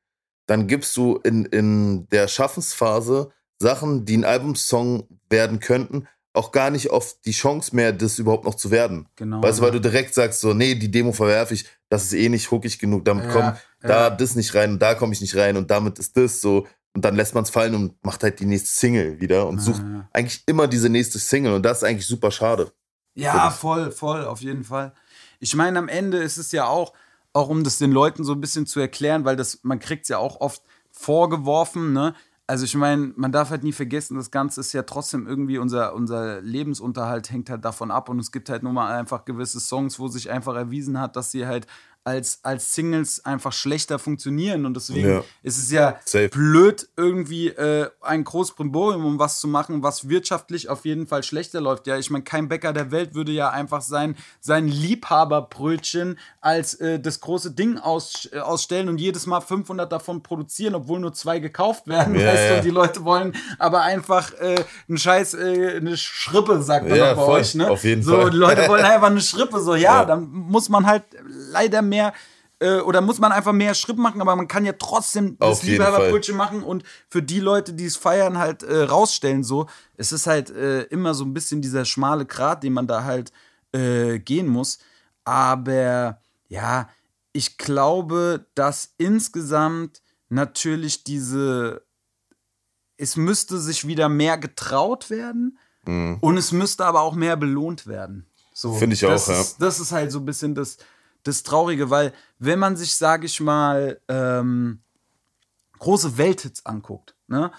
dann gibst du in, in der Schaffensphase Sachen, die ein Albumsong werden könnten, auch gar nicht oft die Chance mehr, das überhaupt noch zu werden. Genau. Weißt du, weil du direkt sagst, so, nee, die Demo verwerfe ich, das ist eh nicht hookig genug, damit Ja, kommt ja. da das nicht rein und da komme ich nicht rein und damit ist das so. Und dann lässt man es fallen und macht halt die nächste Single wieder und sucht ja. eigentlich immer diese nächste Single und das ist eigentlich super schade. Ja, voll, voll, auf jeden Fall. Ich meine, am Ende ist es ja auch, auch um das den Leuten so ein bisschen zu erklären, weil das, man kriegt es ja auch oft vorgeworfen, ne? Also ich meine, man darf halt nie vergessen, das Ganze ist ja trotzdem irgendwie unser, unser Lebensunterhalt hängt halt davon ab und es gibt halt nun mal einfach gewisse Songs, wo sich einfach erwiesen hat, dass sie halt als, als Singles einfach schlechter funktionieren und deswegen Ja. ist es ja Safe. blöd, irgendwie äh, ein großes Brimborium um was zu machen, was wirtschaftlich auf jeden Fall schlechter läuft. Ja, ich meine, kein Bäcker der Welt würde ja einfach sein, sein Liebhaberbrötchen als äh, das große Ding aus, äh, ausstellen und jedes Mal 500 davon produzieren, obwohl nur zwei gekauft werden. Ja, weißt ja. und die Leute wollen aber einfach äh, einen Scheiß, äh, eine Schrippe, sagt man Ja, bei voll, euch. Ne? auf jeden so, Fall. Die Leute wollen einfach eine Schrippe. So, ja, Ja. dann muss man halt leider mehr äh, oder muss man einfach mehr Schritt machen, aber man kann ja trotzdem das Auf jeden Liebhaberbrötchen machen und für die Leute, die es feiern, halt äh, rausstellen. So, es ist halt äh, immer so ein bisschen dieser schmale Grat, den man da halt äh, gehen muss. Aber ja, ich glaube, dass insgesamt natürlich diese, es müsste sich wieder mehr getraut werden und es müsste aber auch mehr belohnt werden. So, Mhm. Finde ich das auch, ja. Ist, das ist halt so ein bisschen das, das Traurige, weil wenn man sich, sage ich mal, ähm, große Welthits anguckt, ne,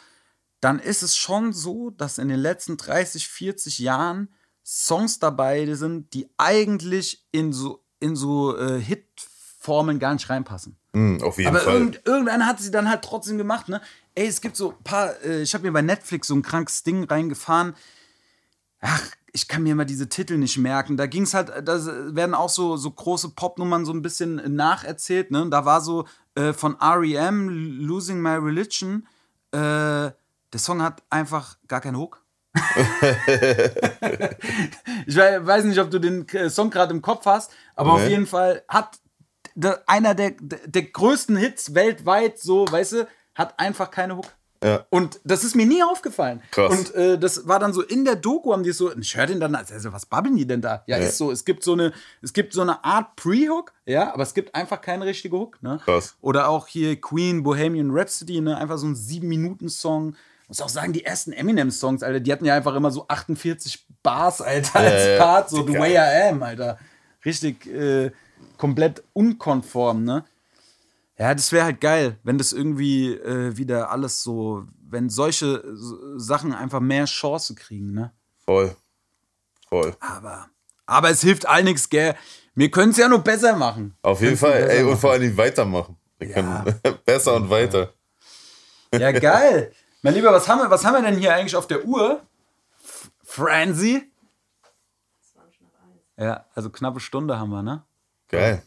dann ist es schon so, dass in den letzten 30, 40 Jahren Songs dabei sind, die eigentlich in so, in so äh, Hitformeln gar nicht reinpassen. Mhm, auf jeden Aber Fall. irgend, irgendeiner hat sie dann halt trotzdem gemacht, ne? Ey, es gibt so ein paar, äh, ich habe mir bei Netflix so ein krankes Ding reingefahren. Ach, ich kann mir immer diese Titel nicht merken. Da ging es halt, da werden auch so, so große Popnummern so ein bisschen nacherzählt, ne? Da war so äh, von R.E.M. Losing My Religion. Äh, der Song hat einfach gar keinen Hook. ich wei- weiß nicht, ob du den äh, Song gerade im Kopf hast, aber auf Nee. jeden Fall hat einer der, der, der größten Hits weltweit, so, weißt du, hat einfach keine Hook. Ja. Und das ist mir nie aufgefallen. Krass. Und äh, das war dann so in der Doku, haben die so, ich höre den dann, also was babbeln die denn da? Ja, Ja. ist so, es gibt so eine, es gibt so eine Art Pre-Hook, ja, aber es gibt einfach keine richtige Hook, ne? Krass. Oder auch hier Queen, Bohemian Rhapsody, ne? Einfach so ein sieben-Minuten-Song. Muss auch sagen, die ersten Eminem-Songs, Alter, die hatten ja einfach immer so 48 Bars, Alter, als ja, Part, so The. Way I Am, Alter. Richtig äh, komplett unkonform, ne? Ja, das wäre halt geil, wenn das irgendwie äh, wieder alles so, wenn solche so Sachen einfach mehr Chance kriegen, ne? Voll. Voll. Aber, aber es hilft all nichts, gell? Wir können es ja nur besser machen. Auf jeden Fall. Ey, und machen. vor allem weitermachen. Wir können besser und weiter. Ja, geil. mein Lieber, was haben, wir, was haben wir denn hier eigentlich auf der Uhr? F- Franzi? Ja, also knappe Stunde haben wir, ne? Geil.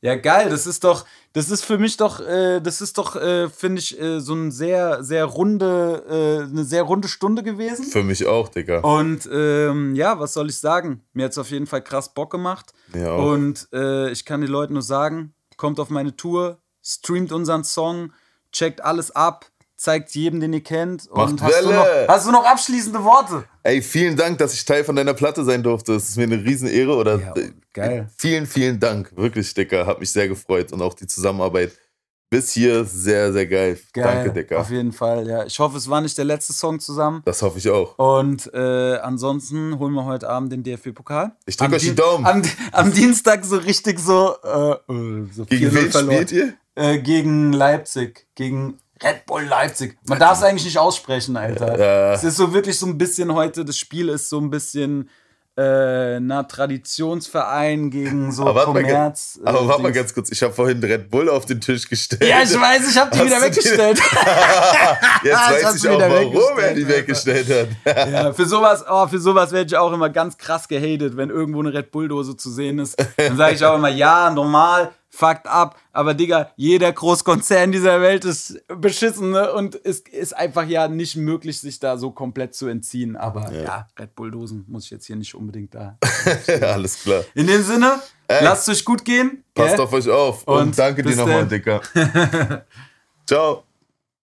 Ja, geil. Das ist doch, das ist für mich doch, äh, das ist doch, äh, finde ich, äh, so ein sehr, sehr runde, äh, eine sehr runde Stunde gewesen. Für mich auch, Digga. Und ähm, ja, was soll ich sagen? Mir hat es auf jeden Fall krass Bock gemacht. Mir auch. Und äh, ich kann den Leuten nur sagen, kommt auf meine Tour, streamt unseren Song, checkt alles ab, zeigt jedem, den ihr kennt. Und Macht hast du, noch, hast du noch abschließende Worte? Ey, vielen Dank, dass ich Teil von deiner Platte sein durfte. Es ist mir eine Riesenehre. Oder Ja, geil. Vielen, vielen Dank. Wirklich, Dicker. Hat mich sehr gefreut. Und auch die Zusammenarbeit bis hier sehr, sehr geil. Geil. Danke, Dicker. Auf jeden Fall, ja. Ich hoffe, es war nicht der letzte Song zusammen. Das hoffe ich auch. Und äh, ansonsten holen wir heute Abend den DFB-Pokal. Ich drück Am euch die Daumen. Am, am Dienstag so richtig so. Äh, äh, so Gegen 4-0 wen verloren. spielt ihr? Äh, gegen Leipzig. Gegen Red Bull Leipzig. Man darf es eigentlich nicht aussprechen, Alter. Ja. Es ist so wirklich so ein bisschen heute, das Spiel ist so ein bisschen äh, na, Traditionsverein gegen so Aber warte mal, Kommerz. aber äh, warte mal ganz kurz. Ich habe vorhin Red Bull auf den Tisch gestellt. Ja, ich weiß, ich hab die Hast wieder die- weggestellt. Jetzt Das weiß ich auch, warum er die weggestellt, weggestellt hat. Ja, für sowas, oh, für sowas werde ich auch immer ganz krass gehatet, wenn irgendwo eine Red Bull-Dose zu sehen ist. Dann sage ich auch immer, ja, normal, fuckt ab. Aber Digga, jeder Großkonzern dieser Welt ist beschissen ne? und es ist einfach ja nicht möglich, sich da so komplett zu entziehen. Aber ja, Red Bull-Dosen muss ich jetzt hier nicht unbedingt da. Alles klar. In dem Sinne, Ey. Lasst euch gut gehen. Passt gell? auf euch auf. Und, Und danke dir nochmal. Dicker. Ciao.